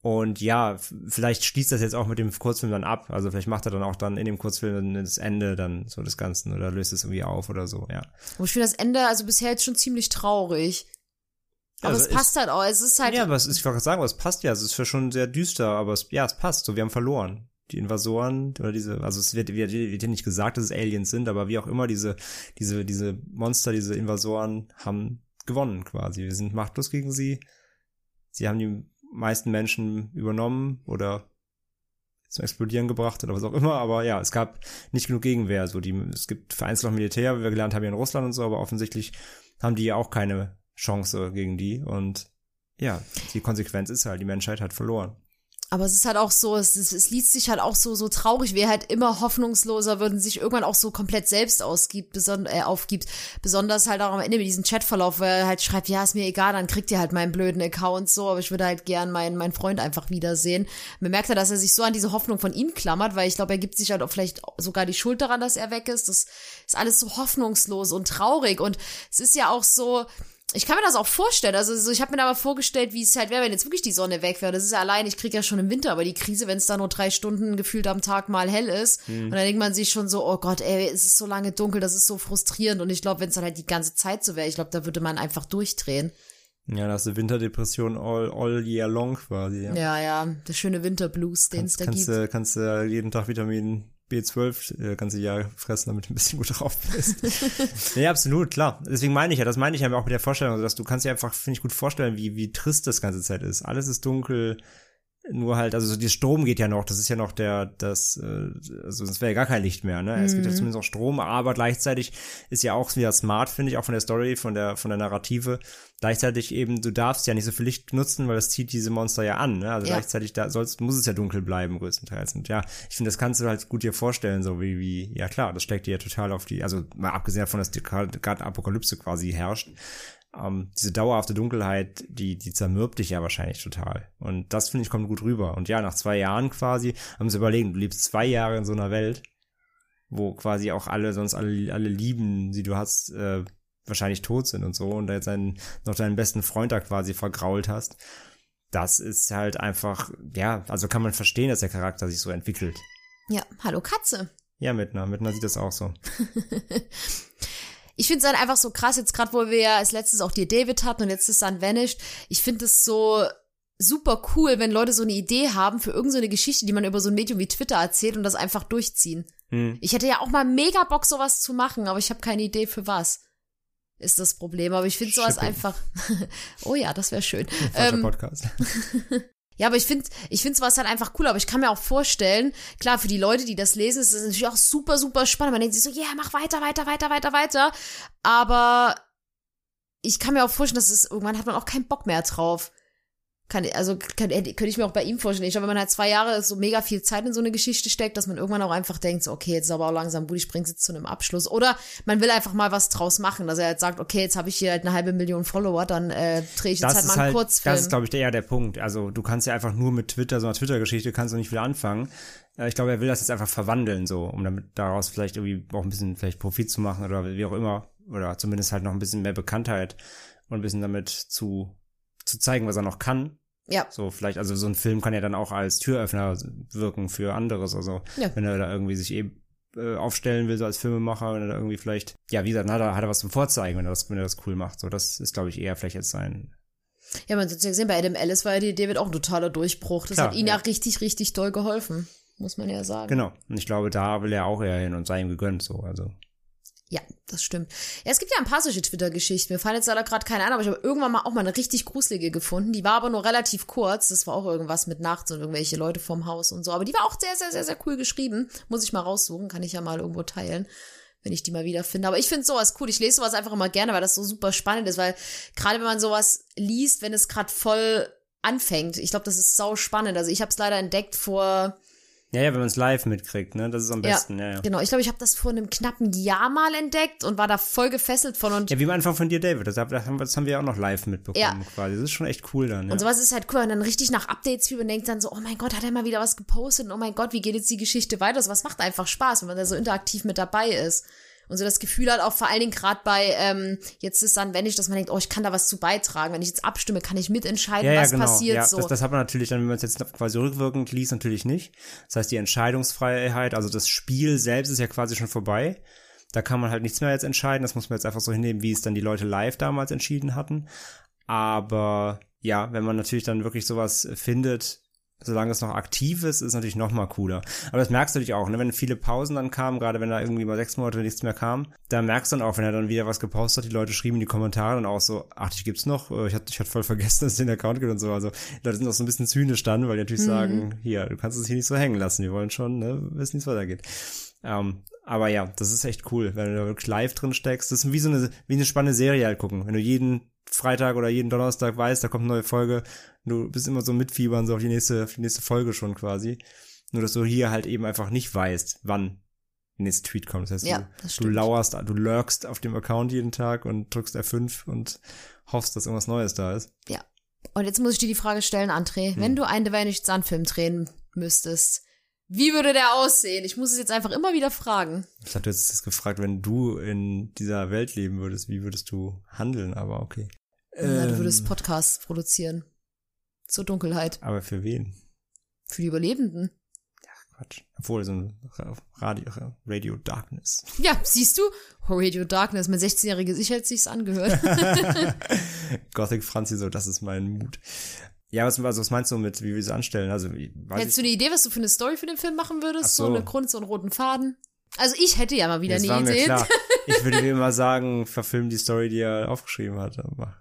B: Und ja, vielleicht schließt das jetzt auch mit dem Kurzfilm dann ab. Also vielleicht macht er dann auch dann in dem Kurzfilm das Ende dann so des Ganzen oder löst es irgendwie auf oder so, ja.
A: Und ich finde das Ende also bisher jetzt schon ziemlich traurig. Aber
B: Also
A: es passt halt auch. Es ist halt.
B: Ja, was ich wollte gerade sagen, was passt ja, es ist ja schon sehr düster, aber es, ja, es passt. So, wir haben verloren. Die Invasoren oder diese, also es wird, wird, wird ja nicht gesagt, dass es Aliens sind, aber wie auch immer, diese, diese, diese Monster, diese Invasoren haben gewonnen quasi. Wir sind machtlos gegen sie. Sie haben die meisten Menschen übernommen oder zum Explodieren gebracht oder was auch immer, aber ja, es gab nicht genug Gegenwehr. So die, es gibt vereinzelt noch Militär, wie wir gelernt haben hier in Russland und so, aber offensichtlich haben die ja auch keine Chance gegen die und ja, die Konsequenz ist halt, die Menschheit hat verloren.
A: Aber es ist halt auch so, es, es, es liest sich halt auch so, so traurig, wie er halt immer hoffnungsloser wird und sich irgendwann auch so komplett selbst ausgibt, beson äh, aufgibt. Besonders halt auch am Ende mit diesem Chatverlauf, wo er halt schreibt, ja, ist mir egal, dann kriegt ihr halt meinen blöden Account so, aber ich würde halt gern meinen, meinen Freund einfach wiedersehen. Man merkt ja, dass er sich so an diese Hoffnung von ihm klammert, weil ich glaube, er gibt sich halt auch vielleicht sogar die Schuld daran, dass er weg ist. Das ist alles so hoffnungslos und traurig und es ist ja auch so, ich kann mir das auch vorstellen. Also so, ich habe mir da mal vorgestellt, wie es halt wäre, wenn jetzt wirklich die Sonne weg wäre. Das ist ja allein, ich kriege ja schon im Winter aber die Krise, wenn es da nur drei Stunden gefühlt am Tag mal hell ist. Und dann denkt man sich schon so, oh Gott, ey, es ist so lange dunkel, das ist so frustrierend. Und ich glaube, wenn es dann halt die ganze Zeit so wäre, ich glaube, da würde man einfach durchdrehen.
B: Ja, da hast du Winterdepression all, all year long quasi. Ja,
A: Ja, ja, der schöne Winterblues, den es da
B: kannst,
A: gibt.
B: du, kannst du jeden Tag Vitamin B12 äh, ganze Jahr fressen, damit du ein bisschen gut drauf bist. [LAUGHS] nee, absolut, klar. Deswegen meine ich ja, das meine ich ja auch mit der Vorstellung, dass du kannst dir einfach, finde ich, gut vorstellen, wie, wie trist das ganze Zeit ist. Alles ist dunkel, nur halt, also so der Strom geht ja noch, das ist ja noch der, das, äh, also es wäre ja gar kein Licht mehr, ne? Es gibt ja zumindest noch Strom, aber gleichzeitig ist ja auch wieder smart, finde ich, auch von der Story, von der, von der Narrative. Gleichzeitig eben, du darfst ja nicht so viel Licht nutzen, weil das zieht diese Monster ja an, ne? Also
A: Ja.
B: gleichzeitig da sollst, muss es ja dunkel bleiben, größtenteils. Und ja, ich finde, das kannst du halt gut dir vorstellen, so wie, wie, ja klar, das steckt dir ja total auf die, also mal abgesehen davon, dass die gerade Apokalypse quasi herrscht, ähm, diese dauerhafte Dunkelheit, die, die zermürbt dich ja wahrscheinlich total. Und das, finde ich, kommt gut rüber. Und ja, nach zwei Jahren quasi, haben sie überlegen, du lebst zwei Jahre in so einer Welt, wo quasi auch alle, sonst alle, alle Lieben, die du hast, äh, wahrscheinlich tot sind und so, und da jetzt einen, noch deinen besten Freund da quasi vergrault hast. Das ist halt einfach, ja, also kann man verstehen, dass der Charakter sich so entwickelt.
A: Ja, hallo Katze.
B: Ja, Mittner, Mittner sieht das auch so. [LAUGHS]
A: ich finde es halt einfach so krass, jetzt gerade, wo wir ja als letztes auch die David hatten und jetzt ist dann Vanished. Ich finde es so super cool, wenn Leute so eine Idee haben für irgendeine so eine Geschichte, die man über so ein Medium wie Twitter erzählt und das einfach durchziehen.
B: Hm.
A: Ich hätte ja auch mal mega Bock, sowas zu machen, aber ich habe keine Idee für was. Ist das Problem. Aber ich finde sowas einfach. [LAUGHS] oh ja, das wäre schön.
B: Falscher
A: Ähm,
B: Podcast. [LAUGHS]
A: ja, aber ich finde, ich finde sowas halt einfach cool. Aber ich kann mir auch vorstellen, klar, für die Leute, die das lesen, ist das natürlich auch super, super spannend. Man denkt sich so, ja, yeah, mach weiter, weiter, weiter, weiter, weiter. Aber ich kann mir auch vorstellen, dass es irgendwann hat man auch keinen Bock mehr drauf. Kann, also kann, hätte- könnte ich mir auch bei ihm vorstellen. Ich glaube, wenn man halt zwei Jahre so mega viel Zeit in so eine Geschichte steckt, dass man irgendwann auch einfach denkt, so, okay, jetzt ist aber auch langsam gut, ich bring's jetzt zu einem Abschluss. Oder man will einfach mal was draus machen, dass er jetzt sagt, okay, jetzt habe ich hier halt eine halbe Million Follower, dann äh, drehe ich jetzt halt mal einen Kurzfilm.
B: das ist, glaube ich, eher der Punkt. Also du kannst ja einfach nur mit Twitter, so einer Twitter-Geschichte kannst du nicht viel anfangen. Äh, Ich glaube, er will das jetzt einfach verwandeln, so, um damit daraus vielleicht irgendwie auch ein bisschen vielleicht Profit zu machen oder wie auch immer. Oder zumindest halt noch ein bisschen mehr Bekanntheit und ein bisschen damit zu, zu zeigen, was er noch kann.
A: Ja.
B: So, vielleicht, also so ein Film kann ja dann auch als Türöffner wirken für anderes. Also,
A: Ja.
B: wenn er da irgendwie sich eben äh, aufstellen will, so als Filmemacher, wenn er da irgendwie vielleicht, ja, wie gesagt, hat er, hat er was zum Vorzeigen, wenn er das, wenn er das cool macht. So, das ist, glaube ich, eher vielleicht jetzt sein.
A: Ja, man hat ja gesehen, bei Adam Ellis war ja die David auch ein totaler Durchbruch. Das
B: Klar,
A: hat ihm
B: ja.
A: ja richtig, richtig doll geholfen. Muss man ja sagen.
B: Genau. Und ich glaube, da will er auch eher hin und sei ihm gegönnt, so, also.
A: Ja, das stimmt. Ja, es gibt ja ein paar solche Twitter-Geschichten. Mir fallen jetzt leider gerade keine an, aber ich habe irgendwann mal auch mal eine richtig gruselige gefunden. Die war aber nur relativ kurz. Das war auch irgendwas mit nachts und irgendwelche Leute vorm Haus und so. Aber die war auch sehr, sehr, sehr, sehr cool geschrieben. Muss ich mal raussuchen. Kann ich ja mal irgendwo teilen, wenn ich die mal wieder finde. Aber ich finde sowas cool. Ich lese sowas einfach immer gerne, weil das so super spannend ist. Weil gerade wenn man sowas liest, wenn es gerade voll anfängt, ich glaube, das ist sau spannend. Also ich habe es leider entdeckt vor
B: Ja, ja, wenn man es live mitkriegt, ne? Das ist am besten, ja, ja.
A: Genau, ich glaube, ich habe das vor einem knappen Jahr mal entdeckt und war da voll gefesselt von und
B: Ja, wie am Anfang von dir, David. Das, hab- das, haben, wir- das haben wir ja auch noch live mitbekommen,
A: Ja.
B: quasi. Das ist schon echt cool dann, ja.
A: Und sowas ist halt cool. Und dann richtig nach Updates fühlt und denkt dann so, oh mein Gott, hat er mal wieder was gepostet? Und oh mein Gott, wie geht jetzt die Geschichte weiter? Sowas macht einfach Spaß, wenn man da so interaktiv mit dabei ist. Und so das Gefühl hat auch vor allen Dingen gerade bei, ähm, jetzt ist dann, wenn ich, dass man denkt, oh, ich kann da was zu beitragen. Wenn ich jetzt abstimme, kann ich mitentscheiden,
B: ja, ja,
A: was
B: genau.
A: passiert.
B: ja,
A: so.
B: das, das hat man natürlich dann, wenn man es jetzt quasi rückwirkend liest, natürlich nicht. Das heißt, die Entscheidungsfreiheit, also das Spiel selbst ist ja quasi schon vorbei. Da kann man halt nichts mehr jetzt entscheiden. Das muss man jetzt einfach so hinnehmen, wie es dann die Leute live damals entschieden hatten. Aber ja, wenn man natürlich dann wirklich sowas findet, solange es noch aktiv ist, ist es natürlich noch mal cooler. Aber das merkst du natürlich auch, ne? wenn viele Pausen dann kamen, gerade wenn da irgendwie mal sechs Monate nichts mehr kam, da merkst du dann auch, wenn er dann wieder was gepostet hat, die Leute schrieben in die Kommentare dann auch so, ach, die gibt's noch, Äh, ich hatte ich hatte voll vergessen, [LAUGHS] dass es den Account gibt und so. Also die Leute sind auch so ein bisschen zynisch dann, weil die natürlich sagen, hier, du kannst es hier nicht so hängen lassen, die wollen schon, ne, wissen, wie es weitergeht. Ähm, aber ja, das ist echt cool, wenn du da wirklich live drin steckst. Das ist wie so eine, wie eine spannende Serie halt gucken. Wenn du jeden Freitag oder jeden Donnerstag weißt, da kommt eine neue Folge, du bist immer so mitfiebern, so auf die nächste, auf die nächste Folge schon quasi. Nur, dass du hier halt eben einfach nicht weißt, wann der nächste Tweet kommt. Das heißt,
A: Ja,
B: du,
A: das
B: du lauerst, du lurkst auf dem Account jeden Tag und drückst F5 und hoffst, dass irgendwas Neues da ist.
A: Ja. Und jetzt muss ich dir die Frage stellen, André.
B: Hm.
A: Wenn du einen The Vanished Sun Film drehen müsstest, wie würde der aussehen? Ich muss es jetzt einfach immer wieder fragen.
B: Ich hatte jetzt das gefragt, wenn du in dieser Welt leben würdest, wie würdest du handeln? Aber okay.
A: Ja, du
B: Ähm,
A: würdest Podcasts produzieren. Zur Dunkelheit.
B: aber für wen?
A: Für die Überlebenden.
B: Quatsch. Obwohl, so ein Radio, Radio Darkness.
A: Ja, siehst du? Radio Darkness. Mein 16-jähriges Ich hätte sich's angehört. [LAUGHS]
B: Gothic Franzi, so, das ist mein Mut. Ja, was, also, was meinst du mit, wie wir es anstellen? Also,
A: Hättest du
B: ich,
A: eine Idee, was du für eine Story für den Film machen würdest? So.
B: so.
A: eine Grund, so einen roten Faden? Also ich hätte ja mal wieder
B: das
A: eine
B: mir
A: Idee. [LAUGHS]
B: Ich würde dir immer sagen, verfilm die Story, die er aufgeschrieben hat.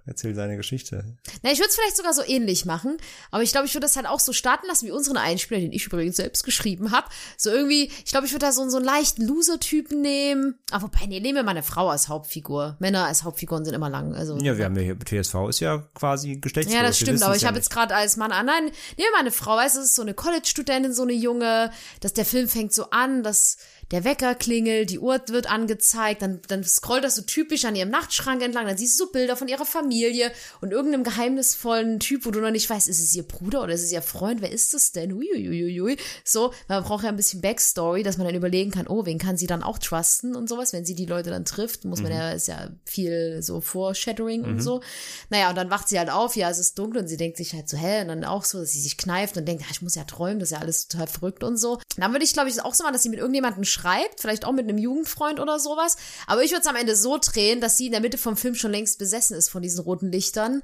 B: Erzähl deine Geschichte.
A: Na, ich würde es vielleicht sogar so ähnlich machen, aber ich glaube, ich würde das halt auch so starten lassen wie unseren Einspieler, den ich übrigens selbst geschrieben habe. So irgendwie, ich glaube, ich würde da so, so einen leichten Loser-Typen nehmen. Aber wobei, nee, nehmen wir mal eine Frau als Hauptfigur. Männer als Hauptfiguren sind immer lang. Also,
B: Ja, wir haben ja hier, TSV ist ja quasi geschlechtslos.
A: Ja, das stimmt, aber ich
B: ja
A: habe jetzt gerade als Mann an. Nein, nehmen wir mal eine Frau, weißt du, es ist so eine College-Studentin, so eine junge, dass der Film fängt so an, dass der Wecker klingelt, die Uhr wird angezeigt, dann, dann scrollt das so typisch an ihrem Nachtschrank entlang, dann siehst du so Bilder von ihrer Familie und irgendeinem geheimnisvollen Typ, wo du noch nicht weißt, ist es ihr Bruder oder ist es ihr Freund, wer ist das denn? Uiuiuiui. So, man braucht ja ein bisschen Backstory, dass man dann überlegen kann, oh, wen kann sie dann auch trusten und sowas, wenn sie die Leute dann trifft, muss man ja, ist ja viel so Foreshadowing und so. Naja, und dann wacht sie halt auf, ja, es ist dunkel und sie denkt sich halt so, hä, und dann auch so, dass sie sich kneift und denkt, ja, ich muss ja träumen, das ist ja alles total verrückt und so. Dann würde ich, glaube ich, auch so machen, dass sie mit irgendjemandem schreibt, vielleicht auch mit einem Jugendfreund oder sowas. Aber ich würde es am Ende so drehen, dass sie in der Mitte vom Film schon längst besessen ist von diesen roten Lichtern.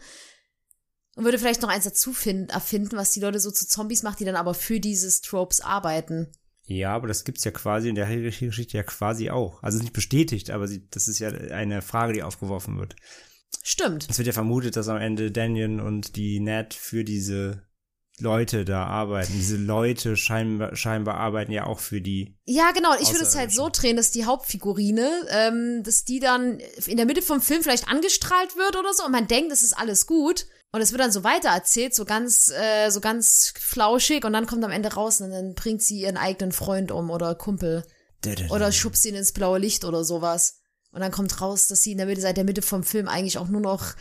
A: Und würde vielleicht noch eins dazu finden, erfinden, was die Leute so zu Zombies macht, die dann aber für dieses Tropes arbeiten.
B: Ja, aber das gibt's ja quasi in der Geschichte ja quasi auch. Also nicht bestätigt, aber sie, das ist ja eine Frage, die aufgeworfen wird.
A: Stimmt.
B: Es wird ja vermutet, dass am Ende Daniel und die Nat für diese Leute da arbeiten. Diese Leute scheinbar, scheinbar arbeiten ja auch für die.
A: Ja, genau. Ich würde es halt so drehen, dass die Hauptfigurine, ähm, dass die dann in der Mitte vom Film vielleicht angestrahlt wird oder so und man denkt, es ist alles gut. Und es wird dann so weitererzählt, so ganz, äh, so ganz flauschig und dann kommt am Ende raus und dann bringt sie ihren eigenen Freund um oder Kumpel. Oder schubst ihn ins blaue Licht oder sowas. Und dann kommt raus, dass sie in der Mitte, seit der Mitte vom Film eigentlich auch nur noch,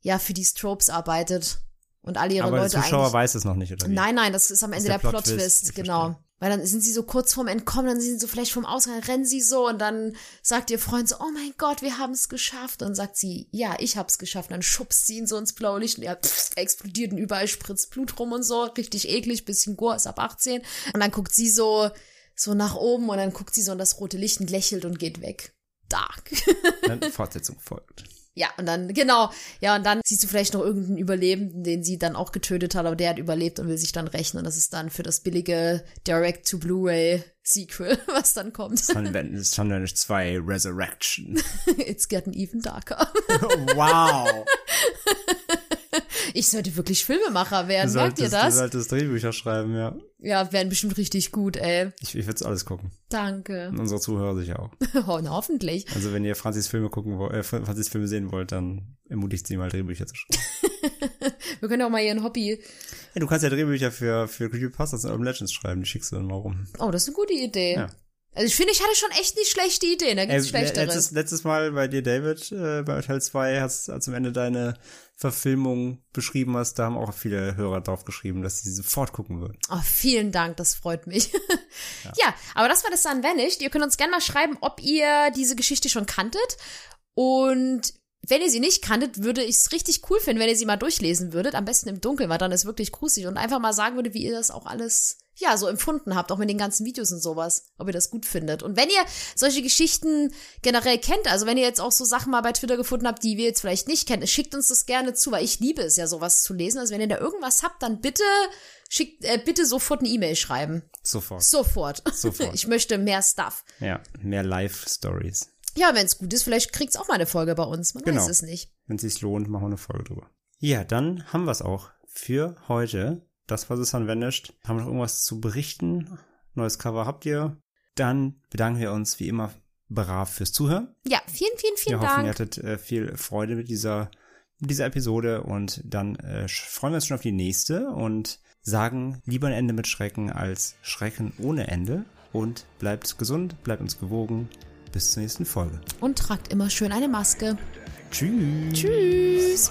A: ja, für die Strobes arbeitet. Und alle ihre
B: aber
A: Leute
B: der Zuschauer weiß es noch nicht, oder wie?
A: Nein, nein, das ist am Ende
B: der
A: der,
B: Plot-Twist,
A: genau. Weil dann sind sie so kurz vorm Entkommen, dann sind sie so vielleicht vom Ausgang, rennen sie so und dann sagt ihr Freund so, oh mein Gott, wir haben es geschafft. Und dann sagt sie, ja, ich hab's geschafft. Und dann schubst sie ihn so ins blaue Licht und er pff, explodiert und überall spritzt Blut rum und so. Richtig eklig, bisschen Gore, ist ab 18. Und dann guckt sie so, so nach oben und dann guckt sie so in das rote Licht und lächelt und geht weg. Dark.
B: Dann Fortsetzung folgt.
A: Ja, und dann, genau, ja, und dann siehst du vielleicht noch irgendeinen Überlebenden, den sie dann auch getötet hat, aber der hat überlebt und will sich dann rächen. Und das ist dann für das billige Direct-to-Blu-ray-Sequel, [LAUGHS] was dann kommt.
B: Sunvanish 2 Resurrection. [LAUGHS]
A: It's getting even darker. [LAUGHS]
B: wow. [LAUGHS]
A: Ich sollte wirklich Filmemacher werden, merkt ihr
B: solltest, du
A: das?
B: solltest Drehbücher schreiben, ja.
A: Ja, werden bestimmt richtig gut, ey.
B: Ich, ich würde alles gucken.
A: Danke.
B: Und unsere Zuhörer sicher auch. [LAUGHS]
A: Oh, na, hoffentlich.
B: Also wenn ihr Franzis Filme gucken wollt, äh, Franzis Filme sehen wollt, dann ermutigt sie mal Drehbücher zu schreiben. [LAUGHS]
A: Wir können auch mal ihren Hobby
B: Ja, du kannst ja Drehbücher für, für Creepypastas und Urban Legends schreiben, die schickst du dann mal rum.
A: Oh, das ist eine gute Idee.
B: Ja.
A: Also ich finde, ich hatte schon echt nicht schlechte Ideen. Da gibt's
B: Äh,
A: schlechteres.
B: letztes, letztes Mal bei dir, David, äh, bei Teil 2, hast, du am Ende deine Verfilmung beschrieben hast, da haben auch viele Hörer drauf geschrieben, dass sie sofort gucken würden.
A: Oh, vielen Dank, das freut mich. [LAUGHS] ja. aber das war das dann Vanished. Ihr könnt uns gerne mal schreiben, ob ihr diese Geschichte schon kanntet. Und wenn ihr sie nicht kanntet, würde ich es richtig cool finden, wenn ihr sie mal durchlesen würdet. Am besten im Dunkeln, weil dann ist wirklich gruselig. Und einfach mal sagen würdet, wie ihr das auch alles, ja, so empfunden habt, auch mit den ganzen Videos und sowas. Ob ihr das gut findet. Und wenn ihr solche Geschichten generell kennt, also wenn ihr jetzt auch so Sachen mal bei Twitter gefunden habt, die wir jetzt vielleicht nicht kennen, schickt uns das gerne zu, weil ich liebe es ja, sowas zu lesen. Also wenn ihr da irgendwas habt, dann bitte schickt, äh, bitte sofort eine E-Mail schreiben.
B: Sofort.
A: Sofort.
B: Sofort. [LAUGHS]
A: Ich möchte mehr Stuff.
B: Ja, mehr Live-Stories.
A: Ja, wenn es gut ist, vielleicht kriegt's auch mal eine Folge bei uns. Man
B: Genau.
A: weiß es nicht.
B: Wenn es sich lohnt, machen wir eine Folge drüber. Ja, dann haben wir es auch für heute. Das war Susan Vanished. Haben wir noch irgendwas zu berichten? Neues Cover habt ihr? Dann bedanken wir uns wie immer brav fürs Zuhören.
A: Ja, vielen, vielen, vielen
B: wir hoffen, ihr
A: Dank.
B: hattet äh, viel Freude mit dieser, mit dieser Episode und dann äh, freuen wir uns schon auf die nächste und sagen lieber ein Ende mit Schrecken als Schrecken ohne Ende und bleibt gesund, bleibt uns gewogen. Bis zur nächsten Folge.
A: Und tragt immer schön eine Maske.
B: Tschüss.
A: Tschüss.